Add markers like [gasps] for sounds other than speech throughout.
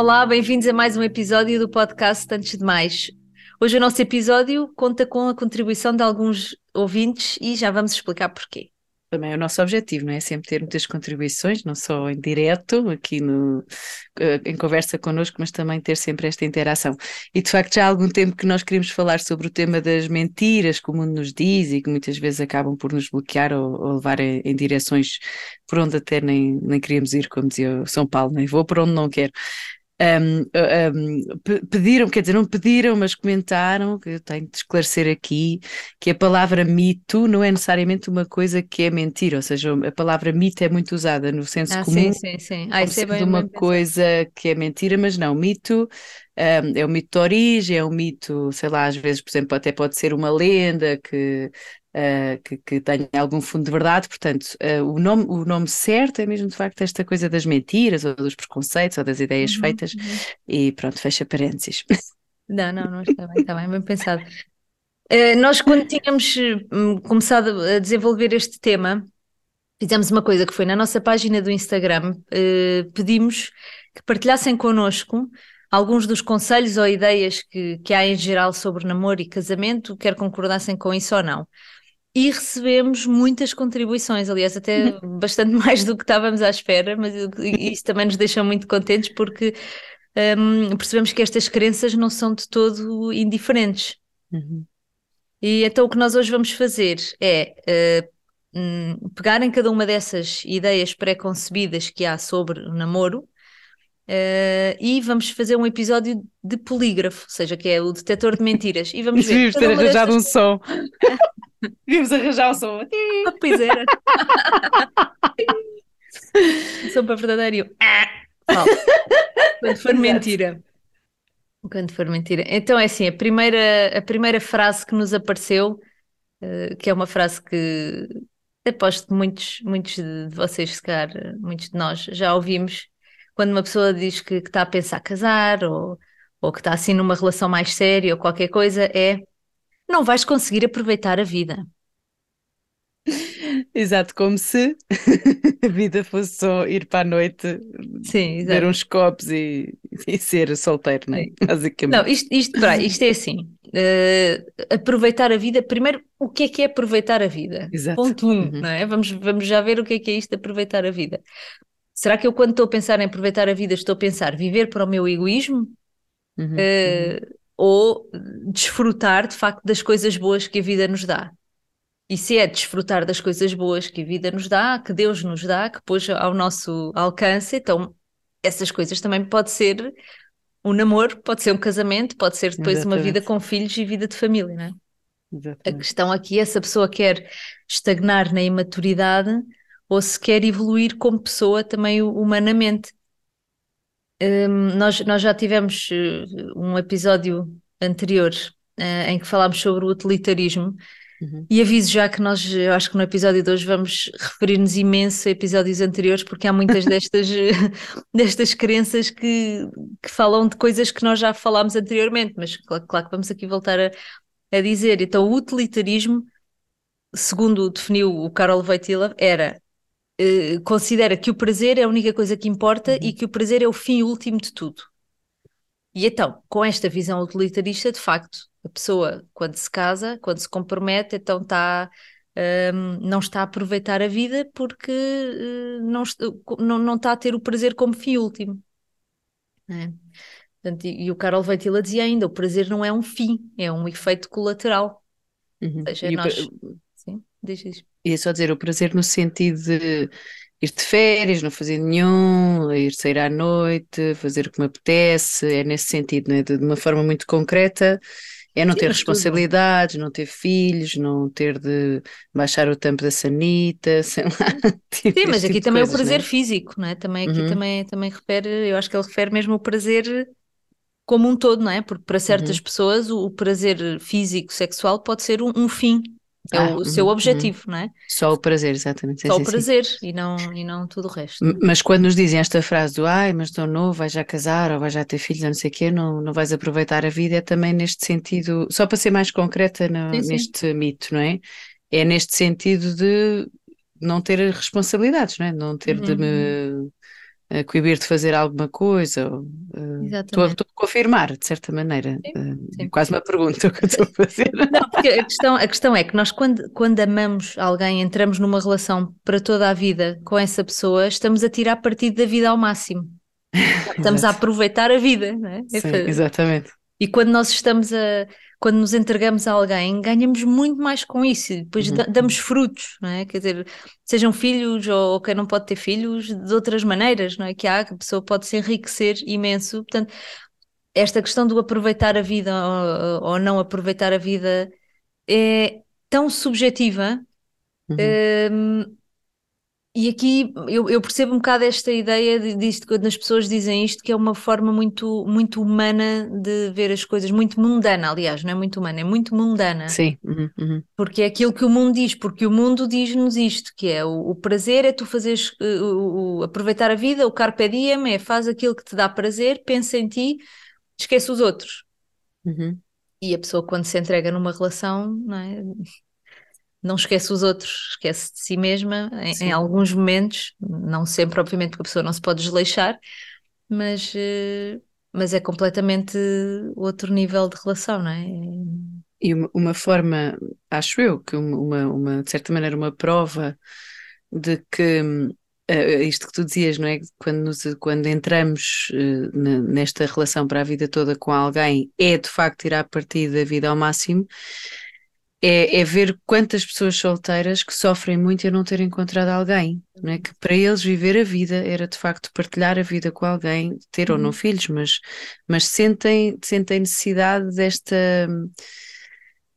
Olá, bem-vindos a mais um episódio do podcast Antes de Mais. Hoje o nosso episódio conta com a contribuição de alguns ouvintes e já vamos explicar porquê. Também é o nosso objetivo, não é? Sempre ter muitas contribuições, não só em direto, aqui no, eh, em conversa connosco, mas também ter sempre esta interação. E de facto já há algum tempo que nós queríamos falar sobre o tema das mentiras que o mundo nos diz e que muitas vezes acabam por nos bloquear ou, ou levar em, em, direções por onde até nem, nem queríamos ir, como dizia São Paulo, nem vou por onde não quero um, um, pediram, quer dizer, não pediram, mas comentaram, que eu tenho de esclarecer aqui, que a palavra mito não é necessariamente uma coisa que é mentira, ou seja, a palavra mito é muito usada no senso ah, comum, sim, sim, sim. Ah, como é bem, uma bem coisa que é mentira, mas não, mito um, é um mito de origem, é um mito, sei lá, às vezes, por exemplo, até pode ser uma lenda que uh, que, que tenha algum fundo de verdade, portanto, uh, o, nome, o nome certo é mesmo de facto esta coisa das mentiras ou dos preconceitos ou das ideias uhum, feitas uhum. e pronto, fecha parênteses. Não, não, não, está bem, está bem, bem pensado. Uh, nós quando tínhamos hum, começado a desenvolver este tema, fizemos uma coisa que foi na nossa página do Instagram, pedimos que partilhassem connosco alguns dos conselhos ou ideias que, que há em geral sobre namoro e casamento, quer concordassem com isso ou não e recebemos muitas contribuições, aliás, até [laughs] bastante mais do que estávamos à espera, mas isso também nos deixa muito contentes porque um, percebemos que estas crenças não são de todo indiferentes. Uhum. E então o que nós hoje vamos fazer é uh, pegar em cada uma dessas ideias pré-concebidas que há sobre o namoro Uh, e vamos fazer um episódio de polígrafo, ou seja, que é o detector de mentiras. E vamos ver. Devíamos ter arranjado um som. [laughs] [laughs] Devíamos arranjar um som. Ah, pois era. [laughs] som para verdadeiro. Quando for mentira. Quando for mentira. Então é assim, a primeira, a primeira frase que nos apareceu, uh, que é uma frase que aposto que muitos, muitos de vocês, se calhar, muitos de nós já ouvimos, quando uma pessoa diz que, que está a pensar casar ou, ou que está assim numa relação mais séria ou qualquer coisa, é não vais conseguir aproveitar a vida. Exato, como se [laughs] a vida fosse só ir para a noite, Sim, ver uns copos e, e ser solteiro, não é? Basicamente. Não, isto, isto, isto é assim: uh, aproveitar a vida. Primeiro, o que é que é aproveitar a vida? Exato. Ponto um, uhum. não é? Vamos, vamos já ver o que é que é isto de aproveitar a vida. Será que eu, quando estou a pensar em aproveitar a vida, estou a pensar viver para o meu egoísmo? Uhum, uh, uhum. Ou desfrutar de facto das coisas boas que a vida nos dá? E se é desfrutar das coisas boas que a vida nos dá, que Deus nos dá, que pôs ao nosso alcance, então essas coisas também pode ser um namoro, pode ser um casamento, pode ser depois Exatamente. uma vida com filhos e vida de família, não é? Exatamente. A questão aqui é se a pessoa quer estagnar na imaturidade ou se quer evoluir como pessoa também humanamente. Um, nós, nós já tivemos eh, um episódio anterior uh, em que falámos sobre o utilitarismo uhum. e aviso já que nós, eu acho que no episódio de hoje vamos referir-nos imenso a episódios anteriores porque há muitas [laughs] destas, [laughs] destas crenças que, que falam de coisas que nós já falámos anteriormente, mas claro, claro que vamos aqui voltar a, a dizer. Então o utilitarismo, segundo definiu o Karol Wojtyla, era eh, considera que o prazer é a única coisa que importa uhum. e que o prazer é o fim último de tudo. E então, com esta visão utilitarista, de facto, a pessoa, quando se casa, quando se compromete, então está. Um, não está a aproveitar a vida porque uh, não, não, não está a ter o prazer como fim último. É. Portanto, e, e, o Carol Veitila dizia ainda: o prazer não é um fim, é um efeito colateral. Uhum. Ou seja, nós. O... Sim, diz isso. Ia só dizer o prazer no sentido de ir de férias, não fazer nenhum, ir sair à noite, fazer o que me apetece, é nesse sentido, né? de, de uma forma muito concreta. É não ter responsabilidades, não ter filhos, não ter de baixar o tampo da sanita, [laughs] sei lá. Tipo Sim, mas aqui tipo também coisas, o prazer né? físico, não é? Também aqui uhum. também, também refere, eu acho que ele refere mesmo o prazer como um todo, não é? Porque para certas uhum. pessoas o, o, prazer físico, sexual pode ser um, um fim, é ah, o uhum, seu objetivo, uhum. não é? Só o prazer, exatamente. Só sim, o prazer sim. E, não, e não tudo o resto. Mas quando nos dizem esta frase do ai, mas estou novo, vais já casar ou vais já ter filhos, não sei o quê, não, não vais aproveitar a vida, é também neste sentido, só para ser mais concreta no, sim, neste mito, não é? É neste sentido de não ter responsabilidades, não é? Não ter uhum. de me uh, coibir de fazer alguma coisa. Uh, estou, estou, a confirmar, de certa maneira. Sim, sim. Quase uma pergunta que eu estou a fazer. [laughs] Não, porque a questão, a questão é que nós, quando, quando amamos alguém, entramos numa relação para toda a vida com essa pessoa, estamos a tirar partido da vida ao máximo. [laughs] Estamos a aproveitar a vida, não é? Sim, exatamente. E quando nós estamos a, quando nos entregamos a alguém, ganhamos muito mais com isso, e depois uhum. damos frutos, não é? Quer dizer, sejam filhos ou quem não pode ter filhos, de outras maneiras, não é? Que há, que a pessoa pode se enriquecer imenso. Portanto, esta questão do aproveitar a vida ou, ou não aproveitar a vida é tão subjetiva. Uhum. Hum, e aqui eu, eu, percebo um bocado esta ideia disto, quando as pessoas dizem isto, que é uma forma muito, muito humana de ver as coisas, muito mundana, aliás, não é muito humana, é muito mundana. Sim. Uhum, uhum. Porque é aquilo que o mundo diz, porque o mundo diz-nos isto, que é o, o, prazer é tu fazeres, uh, o, o, aproveitar a vida, o carpe diem é faz aquilo que te dá prazer, pensa em ti, esquece os outros. Uhum. E a pessoa quando se entrega numa relação, não é? Não esquece os outros, esquece de si mesma em, em, alguns momentos, não sempre, obviamente, porque a pessoa não se pode desleixar, mas, eh, mas é completamente outro nível de relação, não é? E uma, uma forma, acho eu, que uma, uma, de certa maneira, uma prova de que uh, isto que tu dizias, não é? Quando, nos, quando entramos uh, nesta relação para a vida toda com alguém, é de facto tirar partido da vida ao máximo é, é, ver quantas pessoas solteiras que sofrem muito em não ter encontrado alguém, não é? Que para eles viver a vida era de facto partilhar a vida com alguém, ter ou não uhum. filhos, mas, mas sentem, sentem necessidade desta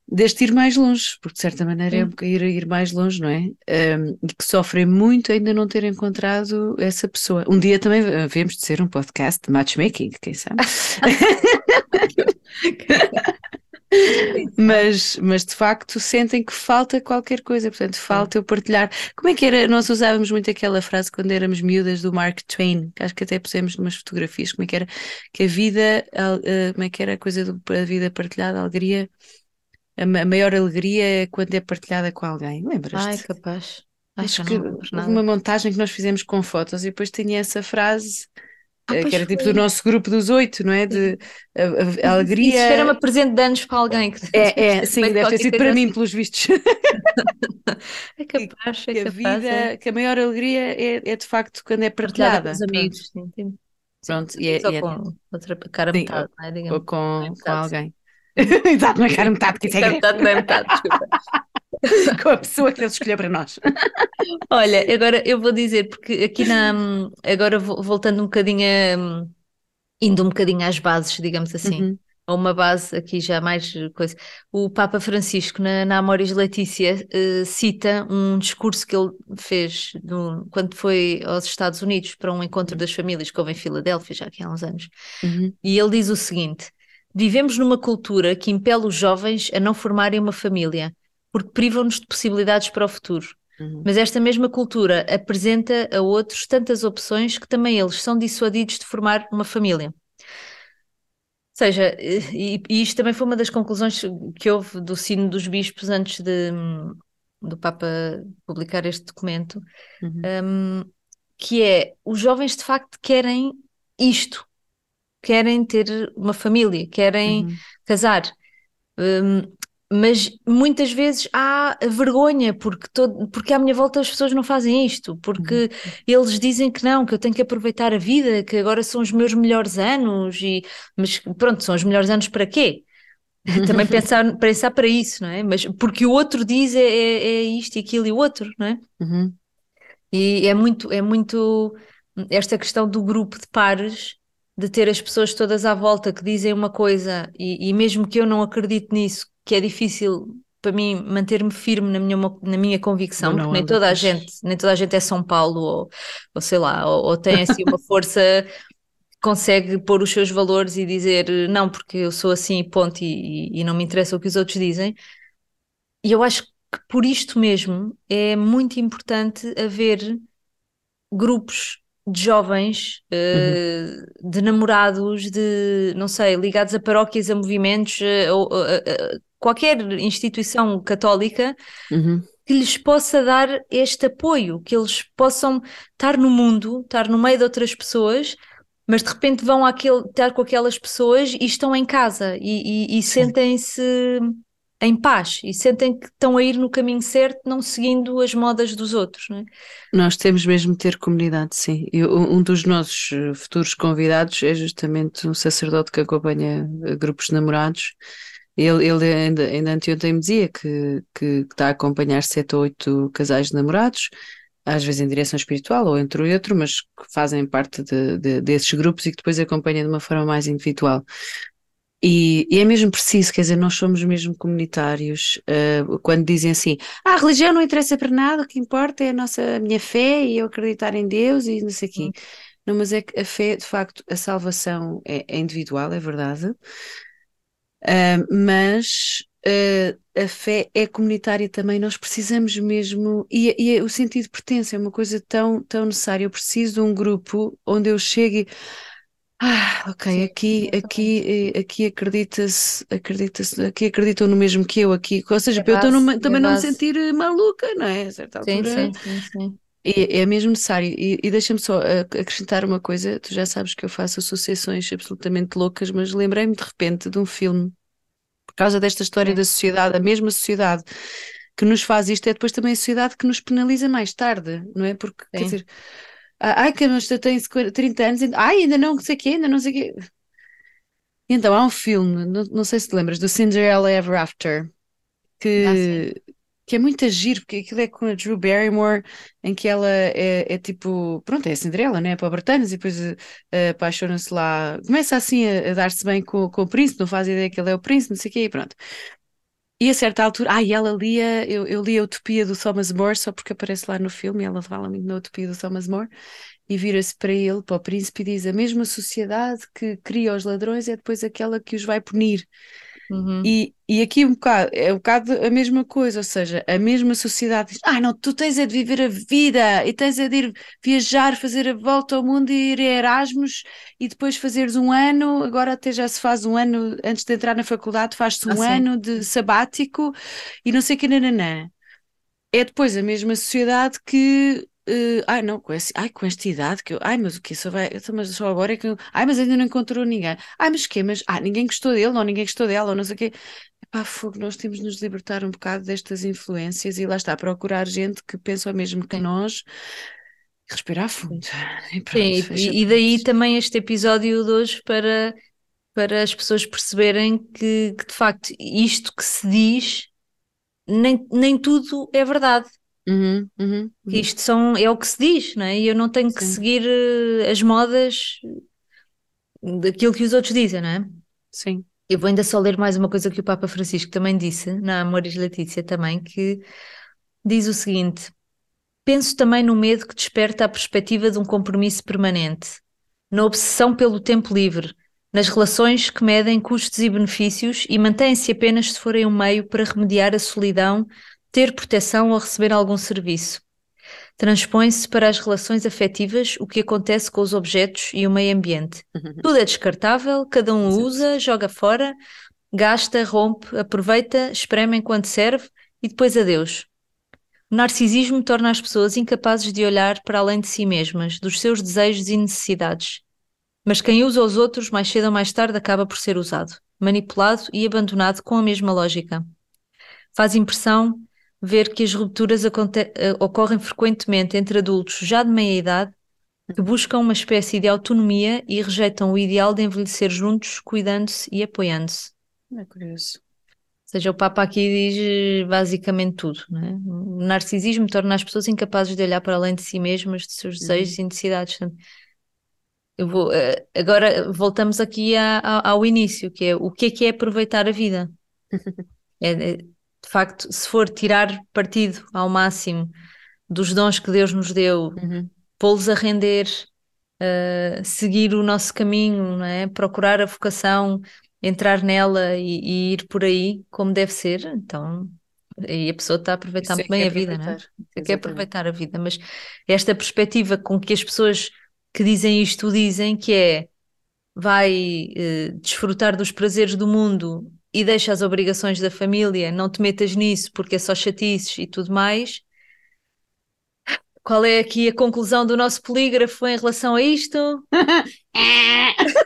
deste ir mais longe, porque de certa maneira é ir, ir mais longe, não é? Um, e que sofrem muito ainda não ter encontrado essa pessoa. Um dia também havemos de ser um podcast de matchmaking, quem sabe? [laughs] [laughs] [laughs] mas, mas de facto sentem que falta qualquer coisa, portanto, falta eu partilhar. Como é que era? Nós usávamos muito aquela frase quando éramos miúdas do Mark Twain, que acho que até pusemos umas fotografias, como é que era? Que a vida, como é que era a coisa da vida partilhada, a alegria, a, maior alegria é quando é partilhada com alguém. Lembras-te? Ai, capaz. Acho, acho que houve uma montagem que nós fizemos com fotos e depois tinha essa frase ah, que era tipo foi. do nosso grupo dos oito, não é? De a, a, a alegria. Isso era uma presente de anos para alguém. Que... É, [laughs] é sim, deve ter sido para assim. mim, pelos vistos. [laughs] é capaz, é que capaz. A vida, é. Que a maior alegria é, é de facto quando é partilhada. com os amigos, sim, sim. Pronto, e é, Só é, com outra cara sim, metade, não é? Digamos. Ou com, com alguém. [laughs] Exato, não é cara metade, que isso é. Metade não é metade, desculpa. [laughs] com a pessoa que eles escolheu para nós. Olha, agora eu vou dizer, porque aqui na. Agora voltando um bocadinho a, indo um bocadinho às bases, digamos assim. Uhum. A uma base aqui já mais coisa. O Papa Francisco, na, na Amoris Letícia, uh, cita um discurso que ele fez no, quando foi aos Estados Unidos para um encontro das famílias que houve em Filadélfia, já aqui há uns anos. Uhum. E ele diz o seguinte: Vivemos numa cultura que impele os jovens a não formarem uma família, porque privam-nos de possibilidades para o futuro. Uhum. Mas esta mesma cultura apresenta a outros tantas opções que também eles são dissuadidos de formar uma família. Ou seja, e, e isto também foi uma das conclusões que houve do Sino dos Bispos antes de, do Papa publicar este documento, uhum. um, que é os jovens de facto querem isto, querem ter uma família, querem uhum. casar. Um, mas muitas vezes há vergonha porque, todo, porque à minha volta as pessoas não fazem isto, porque uhum. eles dizem que não, que eu tenho que aproveitar a vida, que agora são os meus melhores anos, e, mas pronto, são os melhores anos para quê? [laughs] Também pensar, pensar para isso, não é? Mas porque o outro diz é, é, é isto e aquilo e o outro, não é? Uhum. E é muito, é muito esta questão do grupo de pares de ter as pessoas todas à volta que dizem uma coisa e, e mesmo que eu não acredite nisso, que é difícil para mim manter-me firme na minha, na minha convicção, porque nem toda a gente, nem toda a gente é São Paulo ou, ou sei lá, ou, ou tem assim uma [laughs] força que consegue pôr os seus valores e dizer não, porque eu sou assim e ponto, e, e não me interessa o que os outros dizem. E eu acho que por isto mesmo é muito importante haver grupos de jovens, uh, de namorados, de não sei, ligados a paróquias, a movimentos, uh, uh, qualquer instituição católica uhum. que lhes possa dar este apoio, que eles possam estar no mundo, estar no meio de outras pessoas, mas de repente vão àquele, estar com aquelas pessoas e estão em casa e, e, e sentem-se em paz e sentem que estão a ir no caminho certo, não seguindo as modas dos outros. Não é? Nós temos mesmo de ter comunidade, sim. E um dos nossos eh, futuros convidados é justamente um sacerdote que acompanha eh, grupos de namorados. Ele, ele ainda, ainda anteontem me dizia que, que, que está a acompanhar sete ou oito casais de namorados, às vezes em direção espiritual ou entre o outro, mas que fazem parte de, de, desses grupos e que depois acompanham de uma forma mais individual. E, e, é mesmo preciso, quer dizer, nós somos mesmo comunitários. Uh, quando dizem assim, ah, a religião não interessa para nada, o que importa é a nossa a minha fé e eu acreditar em Deus e não sei o quê. Hum. Não, mas é que a fé, de facto, a salvação é, é individual, é verdade. Uh, mas uh, a fé é comunitária também, nós precisamos mesmo, e, e o sentido de pertença é uma coisa tão, tão necessária. Eu preciso de um grupo onde eu chegue ah, ok, Sim, aqui, aqui, eh, aqui acredita-se, acredita-se, aqui acreditam no mesmo que eu aqui, ou seja, é para eu numa, também é não me sentir maluca, não é? A certa altura. Sim, sim, sim, sim. É, é mesmo necessário. E, e deixa-me só eh, acrescentar uma coisa: tu já sabes que eu faço associações absolutamente loucas, mas lembrei-me de repente de um filme, por causa desta história sim. da sociedade, a mesma sociedade que nos faz isto, é depois também a sociedade que nos penaliza mais tarde, não é? Porque, sim. quer dizer ah, ai, que mas tem 30 anos, ai, ainda não sei o quê, ainda não sei o quê. Então, há um filme, não, não sei se te lembras, do Cinderella Ever After, que, ah, que é muito agir, porque aquilo é com a Drew Barrymore, em que ela é, é tipo, pronto, é a Cinderela, né? Para Bretanas, e depois uh, apaixona-se lá, começa assim a, a dar-se bem com, com o príncipe, não faz ideia que ele é o príncipe, não sei o quê, e pronto. E a certa altura, ah, e ela lia, eu, eu li a Utopia do Thomas More, só porque aparece lá no filme, ela fala muito na Utopia do Thomas More, e vira-se para ele, para o príncipe, e diz: A mesma sociedade que cria os ladrões é depois aquela que os vai punir. Uhum. E, e aqui um bocado, é um bocado a mesma coisa, ou seja, a mesma sociedade diz: Ah, não, tu tens é de viver a vida e tens é de ir viajar, fazer a volta ao mundo e ir a Erasmus e depois fazeres um ano. Agora até já se faz um ano, antes de entrar na faculdade, faz-se um ah, ano de sabático e não sei o que, nananã. É depois a mesma sociedade que Uh, ai não, com, esse, ai, com esta idade que eu, ai, mas o que só vai, mas só agora é que eu, ai, mas ainda não encontrou ninguém, ai, mas que, mas, ah, ninguém gostou dele, ou ninguém gostou dela, ou não sei o quê. Epá, fogo, nós temos de nos libertar um bocado destas influências e lá está, procurar gente que pensa o mesmo que nós, respirar fundo. E, pronto, Sim, e, e daí também este episódio de hoje para, para as pessoas perceberem que, que de facto isto que se diz nem, nem tudo é verdade. Uhum, uhum, uhum. Isto são, é o que se diz, não é? E eu não tenho Sim. que seguir uh, as modas daquilo que os outros dizem, não é? Sim. Eu vou ainda só ler mais uma coisa que o Papa Francisco também disse, na Amoris Letícia também, que diz o seguinte: Penso também no medo que desperta a perspectiva de um compromisso permanente, na obsessão pelo tempo livre, nas relações que medem custos e benefícios e mantêm-se apenas se forem um meio para remediar a solidão ter proteção ou receber algum serviço. Transpõe-se para as relações afetivas o que acontece com os objetos e o meio ambiente. Uhum. Tudo é descartável, cada um usa, joga fora, gasta, rompe, aproveita, espreme enquanto serve e depois adeus. O narcisismo torna as pessoas incapazes de olhar para além de si mesmas, dos seus desejos e necessidades. Mas quem usa os outros, mais cedo ou mais tarde, acaba por ser usado, manipulado e abandonado com a mesma lógica. Faz impressão ver que as rupturas eh, ocorrem frequentemente entre adultos já de meia idade que buscam uma espécie de autonomia e rejeitam o ideal de envelhecer juntos, cuidando-se e apoiando-se. É curioso. Ou seja, o Papa aqui diz eh, basicamente tudo. É? O narcisismo torna as pessoas incapazes de olhar para além de si mesmas, de seus desejos uhum. e necessidades. Eu vou, eh, agora voltamos aqui a, a, ao início, que é o que é que é aproveitar a vida? [laughs] é, é de facto, se for tirar partido ao máximo dos dons que Deus nos deu, uhum. pô-los a render, uh, seguir o nosso caminho, não é? procurar a vocação, entrar nela e, e, ir por aí como deve ser, então aí a pessoa está a aproveitar muito é bem a vida, não é? quer aproveitar a vida, mas esta perspectiva com que as pessoas que dizem isto dizem que é vai uh, desfrutar dos prazeres do mundo e deixa as obrigações da família, não te metas nisso porque é só chatices e tudo mais. Qual é aqui a conclusão do nosso polígrafo em relação a isto? [laughs]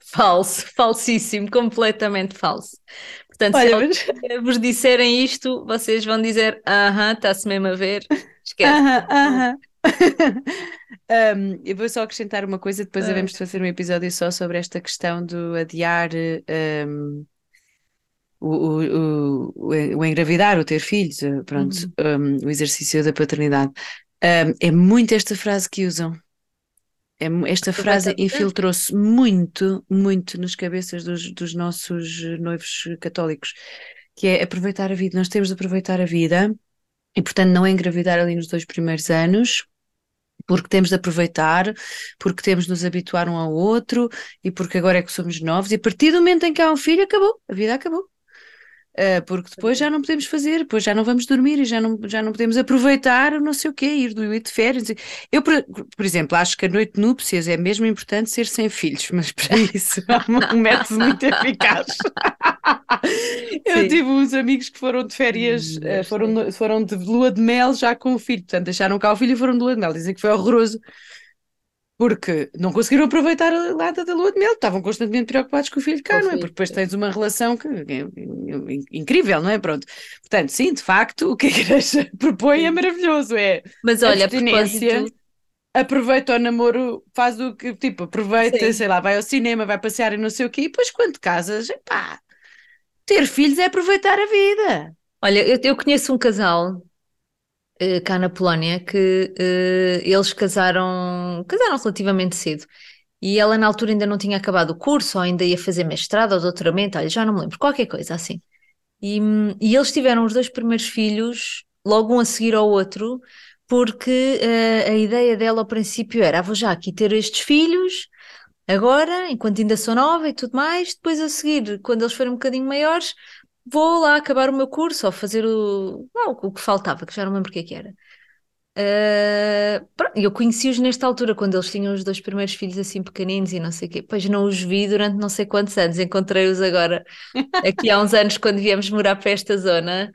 falso, falsíssimo, completamente falso. Portanto, Olha, se mas... vos disserem isto, vocês vão dizer: aham, está-se mesmo a ver. [laughs] Esquece. Aham, aham. Um, eu vou só acrescentar uma coisa, depois devemos fazer um episódio só sobre esta questão do adiar um, o, o, o, o, engravidar, o ter filhos, eh, pronto, uhum. um, o exercício da paternidade. é muito esta frase que usam. É, esta frase infiltrou-se muito, muito nas cabeças dos, dos nossos noivos católicos, que é aproveitar a vida. Nós temos de aproveitar a vida e, portanto, não engravidar ali nos dois primeiros anos, porque temos de aproveitar, porque temos de nos habituar um ao outro e porque agora é que somos novos. E a partir do momento em que há um filho, acabou, a vida acabou. Uh, porque depois já não podemos fazer, depois já não vamos dormir e já não, já não podemos aproveitar não sei o quê, ir do ir de férias. Eu, por, por, exemplo, acho que a noite de núpcias é mesmo importante ser sem filhos, mas para isso há um método muito eficaz. [laughs] Eu Sim. tive uns amigos que foram de férias, uh, foram, foram de lua de mel já com o filho, portanto deixaram cá o filho e foram de lua de mel, dizem que foi horroroso porque não conseguiram aproveitar a lata da lua de mel, estavam constantemente preocupados com o filho cá, não é? Porque depois tens uma relação que, é incrível, não é? Pronto. Portanto, sim, de facto, o que a igreja [laughs] propõe é maravilhoso, é Mas olha, a propósito... aproveita o namoro, faz o que, tipo, aproveita, sim. sei lá, vai ao cinema, vai passear e não sei o quê, e depois quando casas, pá, ter filhos é aproveitar a vida. Olha, eu, eu conheço um casal uh, cá na Polónia que uh, eles casaram, casaram relativamente cedo. E ela na altura ainda não tinha acabado o curso, ou ainda ia fazer mestrado ou doutoramento, olha, já não me lembro, qualquer coisa assim. E, e eles tiveram os dois primeiros filhos, logo um a seguir ao outro, porque uh, a ideia dela ao princípio era: ah, vou já aqui ter estes filhos, agora, enquanto ainda sou nova e tudo mais, depois a seguir, quando eles forem um bocadinho maiores, vou lá acabar o meu curso ou fazer o, ah, o que faltava, que já não lembro o que é que era. Uh, eu conheci-os nesta altura, quando eles tinham os dois primeiros filhos assim pequeninos e não sei o quê. Pois não os vi durante não sei quantos anos, encontrei-os agora, aqui há uns anos, quando viemos morar para esta zona.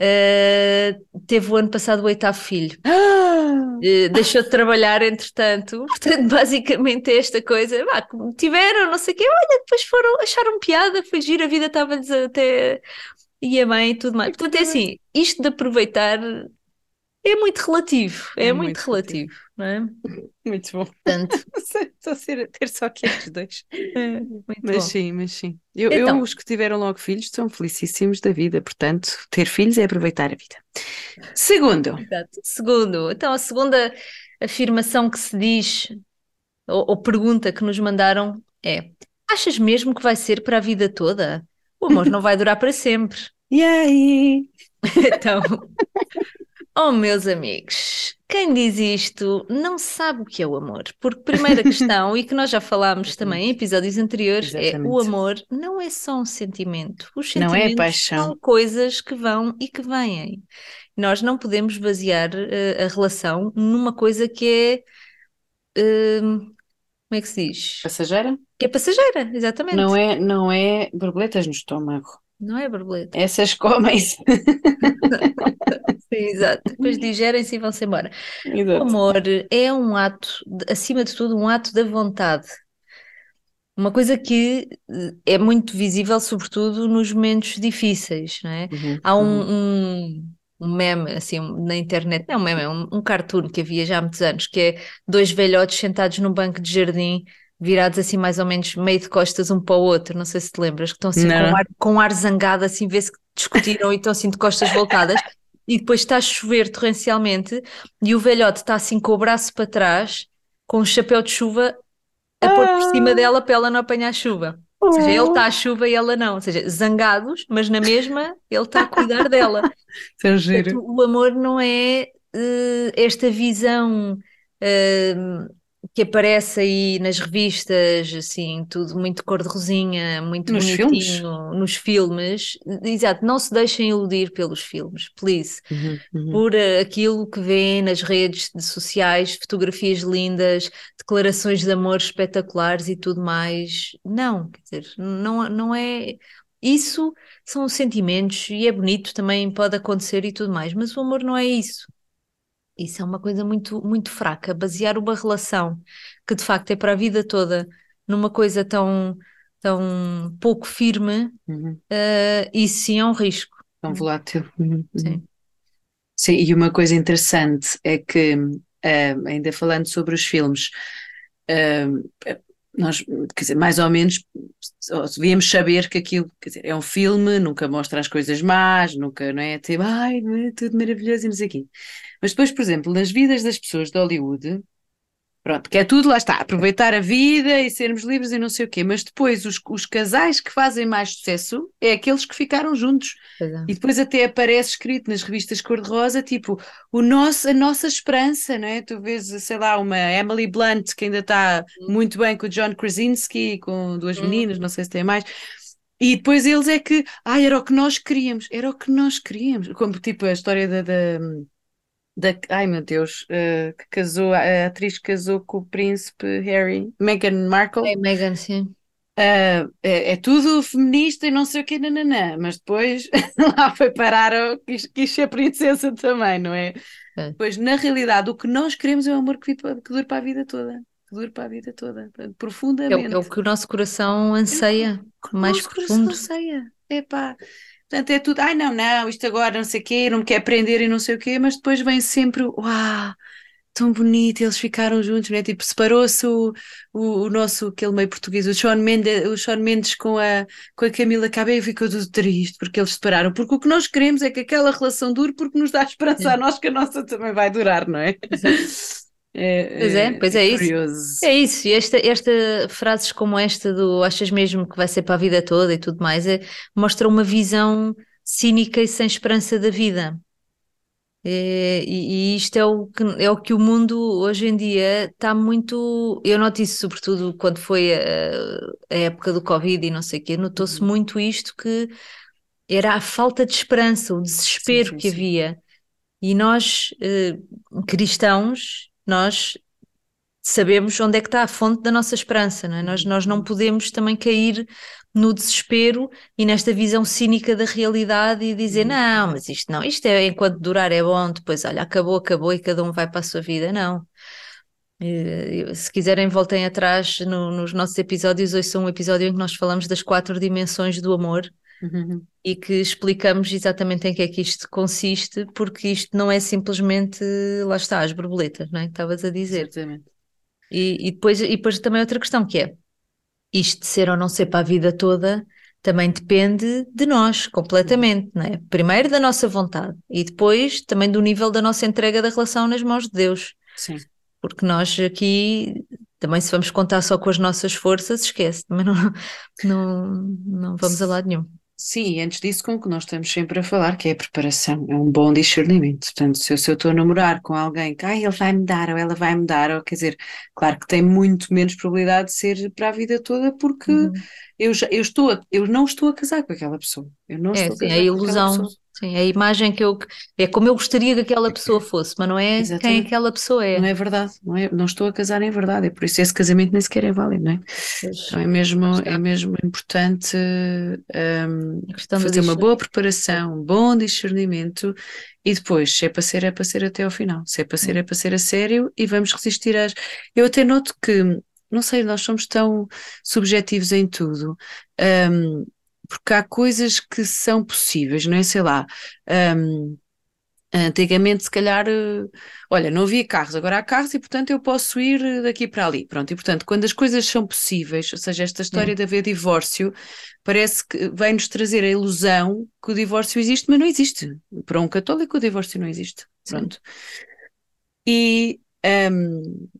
Uh, teve o ano passado o oitavo filho. Uh, [gasps] deixou de trabalhar, entretanto. Portanto, basicamente é esta coisa. Tiveram, não sei o quê, olha, depois foram, acharam piada, foi giro, a vida estava-lhes até. E a mãe e tudo mais. Portanto, é assim, isto de aproveitar é muito relativo, é, é muito, muito, relativo, relativo, não é? Muito bom. Portanto, [laughs] ter só aqui estes dois. [laughs] É, mas bom. sim, mas sim. Eu, então, eu, os que tiveram logo filhos são felicíssimos da vida, portanto, ter filhos é aproveitar a vida. Segundo. Exato. Segundo, então a segunda afirmação que se diz, ou, ou pergunta que nos mandaram é: achas mesmo que vai ser para a vida toda? O amor não vai durar para sempre. [laughs] E aí? então, Oh, meus amigos, quem diz isto não sabe o que é o amor. Porque, primeira questão, e que nós já falámos também em episódios anteriores, Exatamente. é o amor não é só um sentimento. Os sentimentos não é paixão. são coisas que vão e que vêm. Nós não podemos basear uh, a relação numa coisa que é. Uh, como é que se diz? Passageira? Que é passageira, exatamente. Não é, não é borboletas no estômago. Não é borboleta. Essas comem-se. [laughs] exato. Depois [laughs] digerem-se e vão-se embora. Exato. O amor é um ato, acima de tudo, um ato da vontade. Uma coisa que eh, é muito visível, sobretudo nos momentos difíceis, não é? Uhum, Há um, uhum. um, um, meme, assim, na internet, não é um meme, é um, um cartoon que havia já há muitos anos, que é dois velhotes sentados num banco de jardim virados assim mais ou menos meio de costas um para o outro, não sei se te lembras, que estão assim com ar, com ar zangado, assim vê-se que discutiram e estão assim de costas voltadas, e depois está a chover torrencialmente e o velhote está assim com o braço para trás, com o um chapéu de chuva a pôr por cima ah. dela para ela não apanhar chuva. Ou seja, ele está à chuva e ela não. Ou seja, zangados, mas na mesma ele está a cuidar dela. [laughs] É giro. o amor não é uh, esta visão uh, que aparece aí nas revistas, assim, tudo muito cor-de-rosinha, muito nos bonitinho, filmes? nos filmes. Exato, não se deixem iludir pelos filmes, please. Uhum, uhum. Por uh, aquilo que vêem nas redes sociais, fotografias lindas, declarações de amor espetaculares e tudo mais. Não, quer dizer, não, não é. Isso são sentimentos e é bonito, também pode acontecer e tudo mais, mas o amor não é isso. Isso é uma coisa muito, muito fraca. Basear uma relação que de facto é para a vida toda numa coisa tão, tão pouco firme, uhum. uh, isso sim é um risco. Tão volátil. Uhum. Sim. Sim, e uma coisa interessante é que, uh, ainda falando sobre os filmes, uh, nós, quer dizer, mais ou menos devíamos saber que aquilo quer dizer, é um filme, nunca mostra as coisas más, nunca, não é? Tipo, ai, é tudo maravilhoso e não sei o quê. Mas depois, por exemplo, nas vidas das pessoas de Hollywood, pronto, que é tudo, lá está, aproveitar a vida e sermos livres e não sei o quê, mas depois os, os casais que fazem mais sucesso é aqueles que ficaram juntos. É. E depois até aparece escrito nas revistas cor-de-rosa, tipo, o nosso, a nossa esperança, não é? Tu vês, sei lá, uma Emily Blunt que ainda está hum. muito bem com o John Krasinski, com duas hum. meninas, não sei se tem mais. E depois eles é que, ah, era o que nós queríamos, era o que nós queríamos. Como tipo a história da, da da, ai meu Deus, uh, que casou, a atriz casou com o príncipe Harry, Meghan Markle. É Meghan, sim. Uh, é, é, tudo feminista e não sei o que, nananã, mas depois [laughs] lá foi parar, quis, quis ser princesa também, não é? é? Pois na realidade o que nós queremos é um amor que, que dure para a vida toda, que dure para a vida toda, profundamente. É, é o que o nosso coração anseia, é o, mais o nosso profundo. coração anseia, é pá. Portanto, é tudo, ai não, não, isto agora não sei o quê, não me quer aprender e não sei o quê, mas depois vem sempre, uau, tão bonito, eles ficaram juntos, né? Tipo, separou-se o, o, o, nosso, aquele meio português, o Sean Mendes, o Sean Mendes com a, com a Camila Cabello ficou tudo triste porque eles separaram, porque o que nós queremos é que aquela relação dure porque nos dá esperança é. a nós que a nossa também vai durar, não é? É, pois é, pois é, é isso. É isso. E esta, esta frases como esta do achas mesmo que vai ser para a vida toda e tudo mais, é, mostra uma visão cínica e sem esperança da vida. É, e, e, isto é o, que, é o que o mundo hoje em dia está muito. Eu noto isso sobretudo quando foi a, a época do Covid e não sei o quê, notou-se uhum. muito isto que era a falta de esperança, o desespero sim, sim, que sim. havia. E nós, eh, cristãos, nós sabemos onde é que está a fonte da nossa esperança, não é? Nós, nós não podemos também cair no desespero e nesta visão cínica da realidade e dizer, uhum. não, mas isto não, isto é enquanto durar é bom, depois olha, acabou, acabou e cada um vai para a sua vida, não. Se quiserem, voltem atrás no, nos nossos episódios. Hoje são um episódio em que nós falamos das quatro dimensões do amor uhum. e que explicamos exatamente em que é que isto consiste, porque isto não é simplesmente, lá está, as borboletas, não é? Que estavas a dizer. Exatamente. E, e, depois, e depois também outra questão que é, isto de ser ou não ser para a vida toda também depende de nós, completamente, não é? Primeiro da nossa vontade e depois também do nível da nossa entrega da relação nas mãos de Deus. Sim. Porque nós aqui também se vamos contar só com as nossas forças, esquece, também não, não, não vamos a lado nenhum. Sim, e antes disso, com o que nós estamos sempre a falar, que é a preparação, é um bom discernimento. Portanto, se eu, se eu estou a namorar com alguém que ah, ele vai me dar ou ela vai me dar, ou quer dizer, claro que tem muito menos probabilidade de ser para a vida toda, porque uhum. eu, já, eu, estou a, eu não estou a casar com aquela pessoa. Eu não é, estou a, a ilusão. Sim, a imagem que eu. É como eu gostaria que aquela pessoa fosse, mas não é Exatamente. quem aquela pessoa é. Não é verdade, não, é, não estou a casar em verdade, é por isso esse casamento nem sequer é válido, não é? Pois, então é mesmo, é mesmo importante um, fazer uma boa preparação, um bom discernimento e depois, se é para ser, é para ser até ao final. Se é para ser, é para ser a sério e vamos resistir às. Eu até noto que, não sei, nós somos tão subjetivos em tudo. Um, porque há coisas que são possíveis, não é? Sei lá. Um, Antigamente, se calhar, eh, olha, não havia carros, agora há carros e, portanto, eu posso ir daqui para ali. Pronto, e, portanto, quando as coisas são possíveis, ou seja, esta história é. de haver divórcio, parece que vai-nos trazer a ilusão que o divórcio existe, mas não existe. Para um católico, o divórcio não existe. Pronto. Sim. E, um, eh,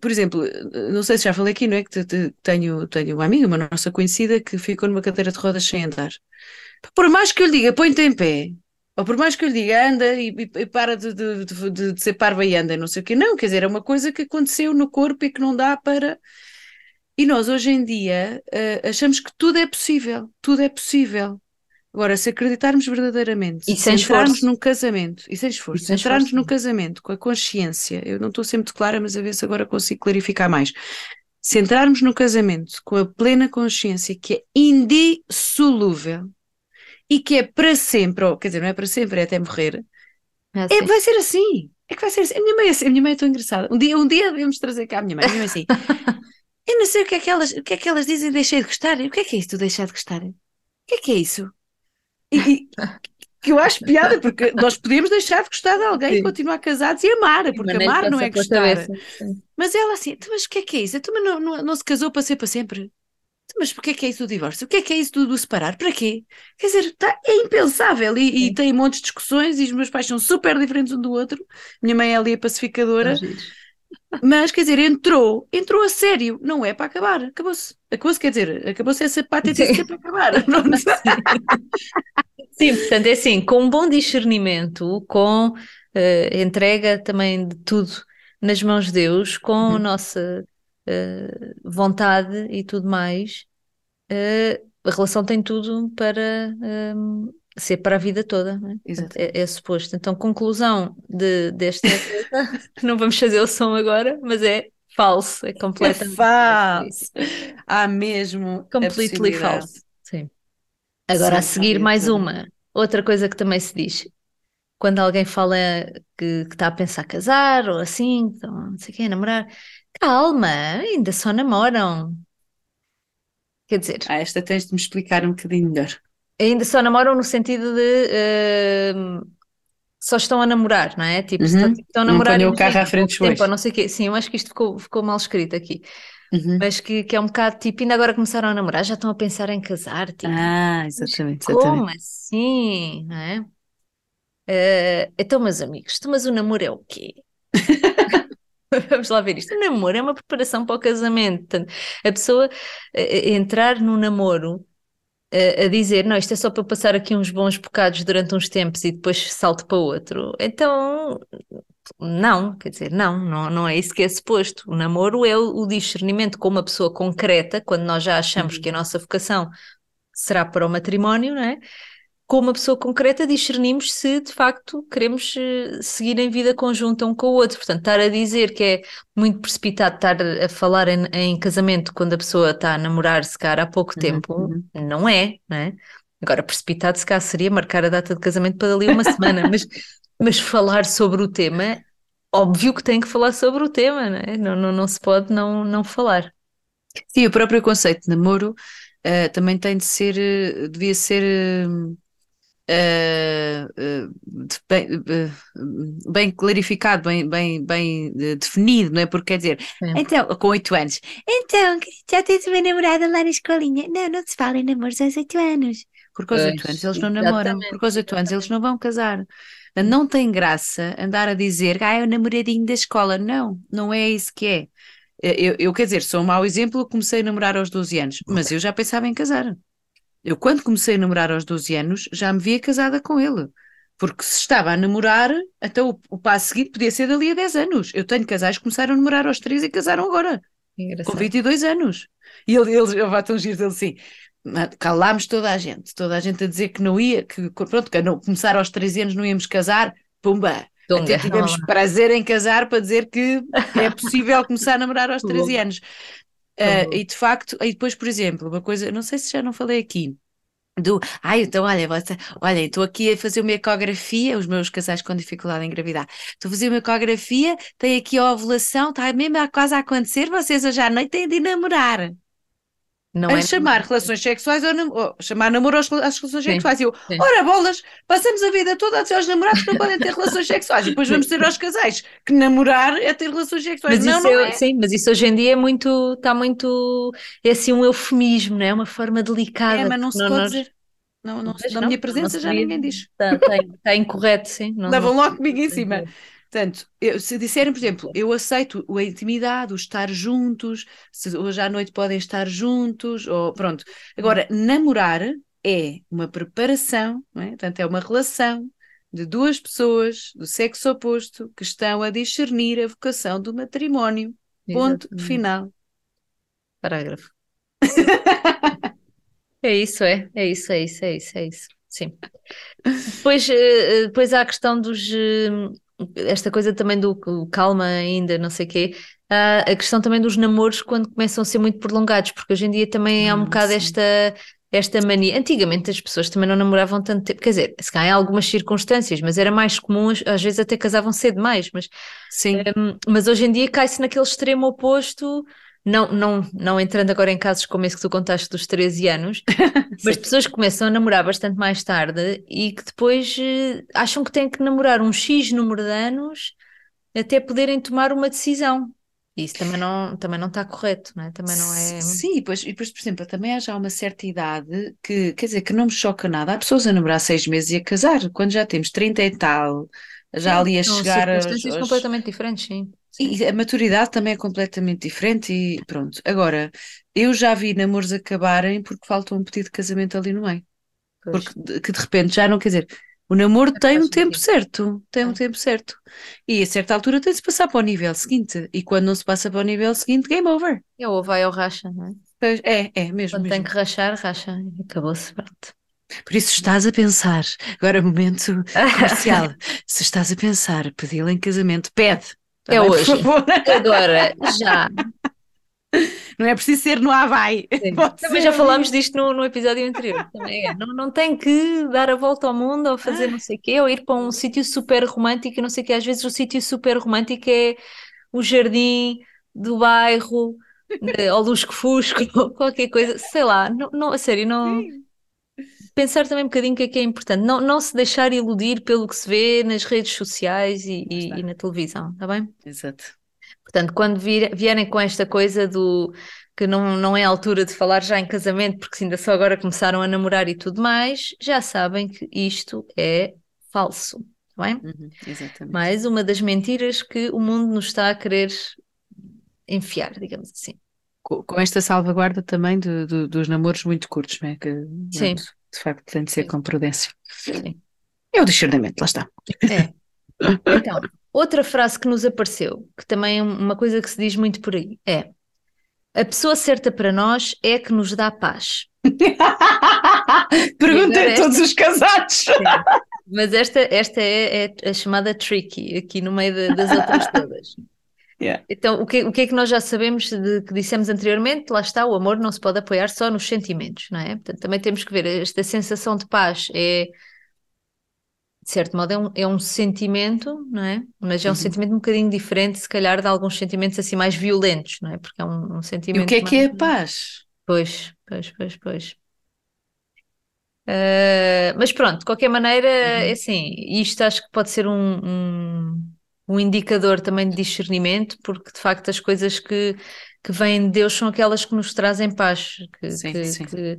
por exemplo, eh, não sei se já falei aqui, não é? Que tenho, tenho uma amiga, uma nossa conhecida, que ficou numa cadeira de rodas sem andar. Por mais que eu lhe diga, põe-te em pé, Ou por mais que eu lhe diga, anda e, e para de, de, de, de, ser parva e anda, não sei o quê. Não, quer dizer, é uma coisa que aconteceu no corpo e que não dá para. E nós, hoje em dia, uh, achamos que tudo é possível. Tudo é possível. Agora, se acreditarmos verdadeiramente, e sem entrarmos num casamento, e sem esforço, e sem entrarmos esforço. num casamento com a consciência, eu não estou sempre clara, mas a ver se agora consigo clarificar mais. Se entrarmos no casamento com a plena consciência que é indissolúvel e que é para sempre, ou quer dizer, não é para sempre, é até morrer, é, é vai ser assim. É que vai ser assim. A minha mãe é assim, a minha mãe é tão engraçada. Um dia, um dia devemos trazer cá a minha mãe, a minha mãe é assim. [laughs] eu não sei o que é que elas, o que é que elas dizem, deixei de gostar. O que é que é isso, deixar de gostar? O que é que é isso? E, que eu acho piada, porque nós podemos deixar de gostar de alguém Sim. e continuar casados e amar, porque amar não é gostar. Mas ela assim, então, mas o que é que é isso? Tu não, não, não se casou para ser para sempre? Mas porquê é que é isso do divórcio? O que é que é isso do, do separar? Para quê? Quer dizer, tá, é impensável e, e tem um monte de discussões e os meus pais são super diferentes um do outro. Minha mãe é ali a pacificadora. Mas, quer dizer, entrou, entrou a sério, não é para acabar, acabou-se. Acabou-se, quer dizer, acabou-se essa que é para acabar. [laughs] Sim, portanto, é assim, com um bom discernimento, com uh, entrega também de tudo nas mãos de Deus, com uhum. a nossa uh, vontade e tudo mais, uh, a relação tem tudo para um, ser para a vida toda, é? é? é? suposto. Então, conclusão de, desta [laughs] não vamos fazer o som agora, mas é falso, é completamente é falso. Há mesmo completely falso. Agora, Sim, a seguir, mais uma. Outra coisa que também se diz. Quando alguém fala que, que está a pensar casar ou assim, então, não sei o quê, namorar, calma, ainda só namoram. Quer dizer. Ah, esta tens de me explicar um bocadinho melhor. Ainda só namoram no sentido de uh, só estão a namorar, não é? Tipo, uhum. estão a namorar. Não o carro à frente tempo, não sei o quê. Sim, eu acho que isto ficou, ficou mal escrito aqui. Uhum. Mas que, que é um bocado tipo, ainda agora começaram a namorar, já estão a pensar em casar. Tipo, ah, exatamente, exatamente. Como assim? Não é? Uh, então, meus amigos, então, mas o namoro é o quê? [laughs] Vamos lá ver isto. O namoro é uma preparação para o casamento. Portanto, a pessoa uh, entrar no namoro uh, a dizer, não, isto é só para passar aqui uns bons bocados durante uns tempos e depois salto para outro. Então, não, quer dizer, não, não, não é isso que é suposto. O namoro é o, o discernimento com uma pessoa concreta, quando nós já achamos uhum. que a nossa vocação será para o matrimónio, não é? Com uma pessoa concreta discernimos se de facto queremos eh, seguir em vida conjunta um com o outro. Portanto, estar a dizer que é muito precipitado estar a falar em, em casamento quando a pessoa está a namorar-se cara há pouco uhum. tempo, uhum. não é, não é? Agora, precipitado se cá seria marcar a data de casamento para ali uma semana, mas mas falar sobre o tema, óbvio que tem que falar sobre o tema, não é? Não, não, não se pode não, não falar. Sim, o próprio conceito de namoro uh, também tem de ser, uh, devia ser uh, bem, bem, clarificado, bem, bem, bem definido, não é? Porque quer dizer, Sim. então, com oito anos, então, já tens uma namorada lá na escolinha? Não, não se fala em namoros aos oito anos. Porque aos oito anos eles não namoram, porque aos oito anos eles não vão casar. Não tem graça andar a dizer, ah, é o namoradinho da escola. Não, não é isso que é. Eu, eu, quer dizer, sou um mau exemplo, eu comecei a namorar aos 12 anos, mas eu já pensava em casar. Eu, quando comecei a namorar aos 12 anos, já me via casada com ele. Porque se estava a namorar, então o, o passo seguinte podia ser dali a 10 anos. Eu tenho casais que começaram a namorar aos 13 e casaram agora. Engraçado. Com 22 anos. E ele, ele, ele vai tão giro dele assim: calámos toda a gente, toda a gente a dizer que não ia, que pronto, que não, começar aos 13 anos não íamos casar, pumba, Tunga. até tivemos prazer em casar para dizer que é possível [laughs] começar a namorar aos 13 anos. Uh, e de facto, e depois, por exemplo, uma coisa, não sei se já não falei aqui, do, ai, então olha, você, olha, estou aqui a fazer uma ecografia, os meus casais com dificuldade em engravidar, estou a fazer uma ecografia, tem aqui a ovulação, está mesmo quase a acontecer, vocês hoje à noite têm de namorar. Não a é chamar relações sexuais ou, nam ou, chamar namoro às, às relações sim, sexuais. E eu, sim. ora bolas, passamos a vida toda a dizer aos namorados que não podem ter relações sexuais e depois vamos ter aos casais que namorar é ter relações sexuais. Mas não, não é, é. Sim, mas isso hoje em dia é muito, está muito, é assim um eufemismo, não é? Uma forma delicada. É, mas não se pode nós... dizer. Não, não, na não, minha presença já ninguém diz. Está, está, está incorreto, sim. Não, Levam logo comigo em cima. Portanto, eu, se disserem, por exemplo, eu aceito a intimidade, o estar juntos, se hoje à noite podem estar juntos, ou pronto. Agora, namorar é uma preparação, é? portanto, é uma relação de duas pessoas do sexo oposto que estão a discernir a vocação do matrimónio. Ponto Exatamente. final. Parágrafo. É isso, é. É isso, é isso, é isso, é isso. Sim. Depois, eh, eh, depois há a questão dos. Esta coisa também do calma ainda, não sei o quê. Há a questão também dos namoros quando começam a ser muito prolongados, porque hoje em dia também há um Ah, bocado sim. esta, esta mania. Antigamente as pessoas também não namoravam tanto tempo, quer dizer, se calhar em algumas circunstâncias, mas era mais comum, às- vezes até casavam cedo demais, mas Sim. Hum, mas hoje em dia cai-se naquele extremo oposto, não, não, não entrando agora em casos como esse que tu contaste dos 13 anos, [laughs] mas Sim. pessoas que começam a namorar bastante mais tarde e que depois eh, acham que têm que namorar um X número de anos até poderem tomar uma decisão. Isso também não, também não está correto, não é? Também não é. Sim, e depois, e depois, por exemplo, também há já uma certa idade que, quer dizer, que não me choca nada. Há pessoas a namorar seis meses e a casar, quando já temos 30 e tal, já ali a São chegar aos, circunstâncias aos- completamente diferentes, sim. E a maturidade também é completamente diferente e pronto. Agora, eu já vi namoros acabarem porque falta um pedido de casamento ali no meio. Pois. Porque de- que de repente já não quer dizer, o namoro Já tem um tempo certo, tem um É. tempo certo. E a certa altura tem de se passar para o nível seguinte. E quando não se passa para o nível seguinte, game over. É ou vai ou racha, não é? Pois, É, é, mesmo, Quando tem mesmo. que rachar, racha. E Acabou-se, pronto. Por isso estás a pensar, agora momento [laughs] comercial, se estás a pensar pedi-la em casamento, pede. É hoje. Agora, já. Não é preciso ser no Havaí. [laughs] Também já falámos disto no, no episódio anterior. Também é. Não, não tem que dar a volta ao mundo ou fazer não sei o quê, ou ir para um sítio super romântico não sei o quê. Às vezes o sítio super romântico é o jardim do bairro, ou lusco-fusco, ou [laughs] qualquer coisa, sei lá. Não, não, a sério, não. Sim. Pensar também um bocadinho o que é que é importante. Não, não se deixar iludir pelo que se vê nas redes sociais e, e- está. e na televisão, está bem? Exato. Portanto, quando vir- vierem com esta coisa do que não, não é a altura de falar já em casamento, porque ainda só agora começaram a namorar e tudo mais, já sabem que isto é falso, tá bem? Uhum, exatamente. Mais uma das mentiras que o mundo nos está a querer enfiar, digamos assim. Com, esta salvaguarda também de- de- dos namoros muito curtos, não é? Que, Sim. De facto, tem de ser Sim. com prudência. Sim. É o discernimento, lá está. É. Então, outra frase que nos apareceu, que também é uma coisa que se diz muito por aí, é a pessoa certa para nós é que nos dá paz. [laughs] Perguntei a esta- todos os casados. [laughs] Mas esta, esta é, é a chamada tricky, aqui no meio da- das outras todas. Yeah. Então, o que, o que é que nós já sabemos de que dissemos anteriormente? Lá está, o amor não se pode apoiar só nos sentimentos, não é? Portanto, também temos que ver, esta sensação de paz é, de certo modo, é um, é um sentimento, não é? Mas é um Uhum. sentimento um bocadinho diferente, se calhar, de alguns sentimentos assim mais violentos, não é? Porque é um, um E sentimento o que é que é a mais- paz? Pois, pois, pois, pois. Ah, mas pronto, de qualquer maneira, é assim, isto acho que pode ser um, um, um indicador também de discernimento, porque de facto as coisas que, que vêm de Deus são aquelas que nos trazem paz, que, Sim, que- sim. que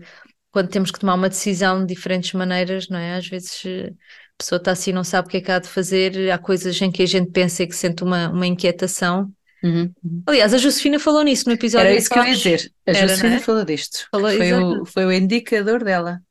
quando temos que tomar uma decisão de diferentes maneiras, não é? Às vezes eh, a pessoa está assim e não sabe o que é que há de fazer, há coisas em que a gente pensa e que sente uma, uma inquietação. Uhum. Aliás, a Josefina falou nisso no episódio Era isso que eu ia dizer. A Era, Josefina é? falou disto. Falou, foi, o, foi o indicador dela.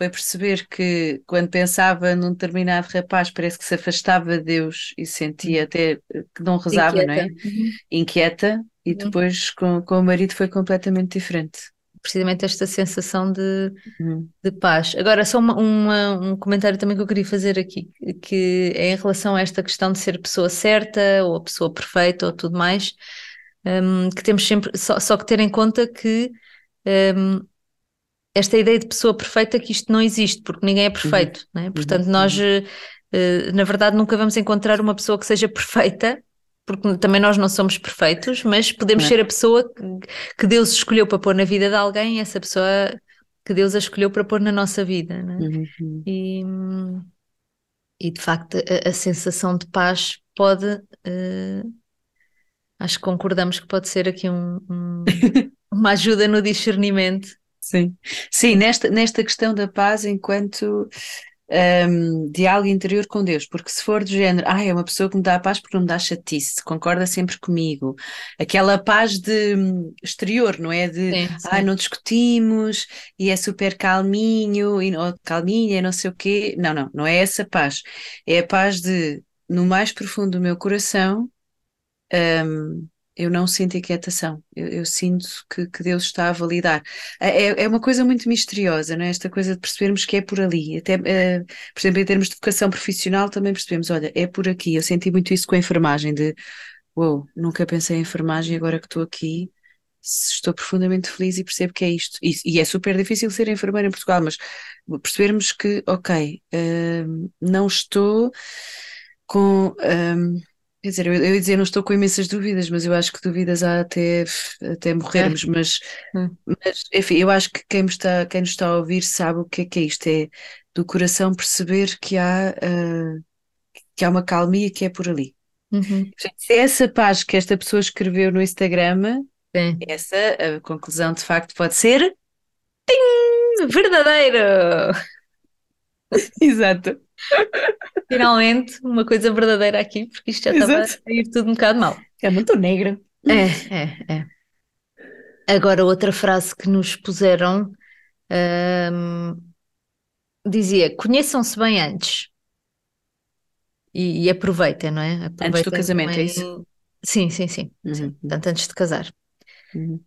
Foi perceber que quando pensava num determinado rapaz, parece que se afastava de Deus e sentia até que não rezava, não é? Inquieta. Uhum. Inquieta. E Uhum. depois com, com o marido foi completamente diferente. precisamente esta sensação de, Uhum. de paz. Agora, só uma- uma- um comentário também que eu queria fazer aqui, que é em relação a esta questão de ser pessoa certa ou a pessoa perfeita ou tudo mais, hum, que temos sempre, só, só que ter em conta que hum, esta ideia de pessoa perfeita, que isto não existe, porque ninguém é perfeito, né? Portanto, nós, eh, eh, na verdade, nunca vamos encontrar uma pessoa que seja [laughs] perfeita, porque também nós não somos perfeitos, mas podemos é? ser a pessoa que, que Deus escolheu para pôr na vida de alguém, e essa pessoa que Deus a escolheu para pôr na nossa vida, né? Uhum, uhum. E, e de facto, a, a sensação de paz pode, eh, acho que concordamos que pode ser aqui um- um- [laughs] uma ajuda no discernimento. Sim, sim, nesta, nesta questão da paz, enquanto um, diálogo interior com Deus, porque se for do género, ah, é uma pessoa que me dá a paz porque não me dá chatice, concorda sempre comigo, aquela paz de hum, exterior, não é? De, sim, sim. ah, não discutimos e é super calminho, e, ou calminha e não sei o quê. Não, não, não é essa paz. É a paz de, no mais profundo do meu coração, um, eu não sinto inquietação, eu, eu sinto que, que, Deus está a validar. É, é, é uma coisa muito misteriosa, não é? Esta coisa de percebermos que é por ali. Até, uh, por exemplo, em termos de vocação profissional, também percebemos: olha, é por aqui. Eu senti muito isso com a enfermagem, de uou, nunca pensei em enfermagem, agora que estou aqui, estou profundamente feliz e percebo que é isto. E, e é super difícil ser enfermeira em Portugal, mas percebermos que, ok, uh, não estou com. Uh, Quer dizer, eu, eu ia dizer, não estou com imensas dúvidas, mas eu acho que dúvidas há até, até morrermos, é. mas, hum. mas, enfim, eu acho que quem, está, quem nos está a ouvir sabe o que é que é isto, é do coração perceber que há, uh, que há uma calmia que é por ali. Uhum. Essa paz que esta pessoa escreveu no Instagram, Sim. essa a conclusão de facto pode ser Tim, verdadeiro! [laughs] Exato. Finalmente, uma coisa verdadeira aqui, porque isto já estava a ir tudo um bocado mal. É muito negra. É, é, é. Agora, outra frase que nos puseram hum, dizia: conheçam-se bem antes. E, e aproveitem, não é? Aproveitem antes do casamento, também... é isso? Sim, sim, sim. Uhum. sim. Portanto, antes de casar. Uhum.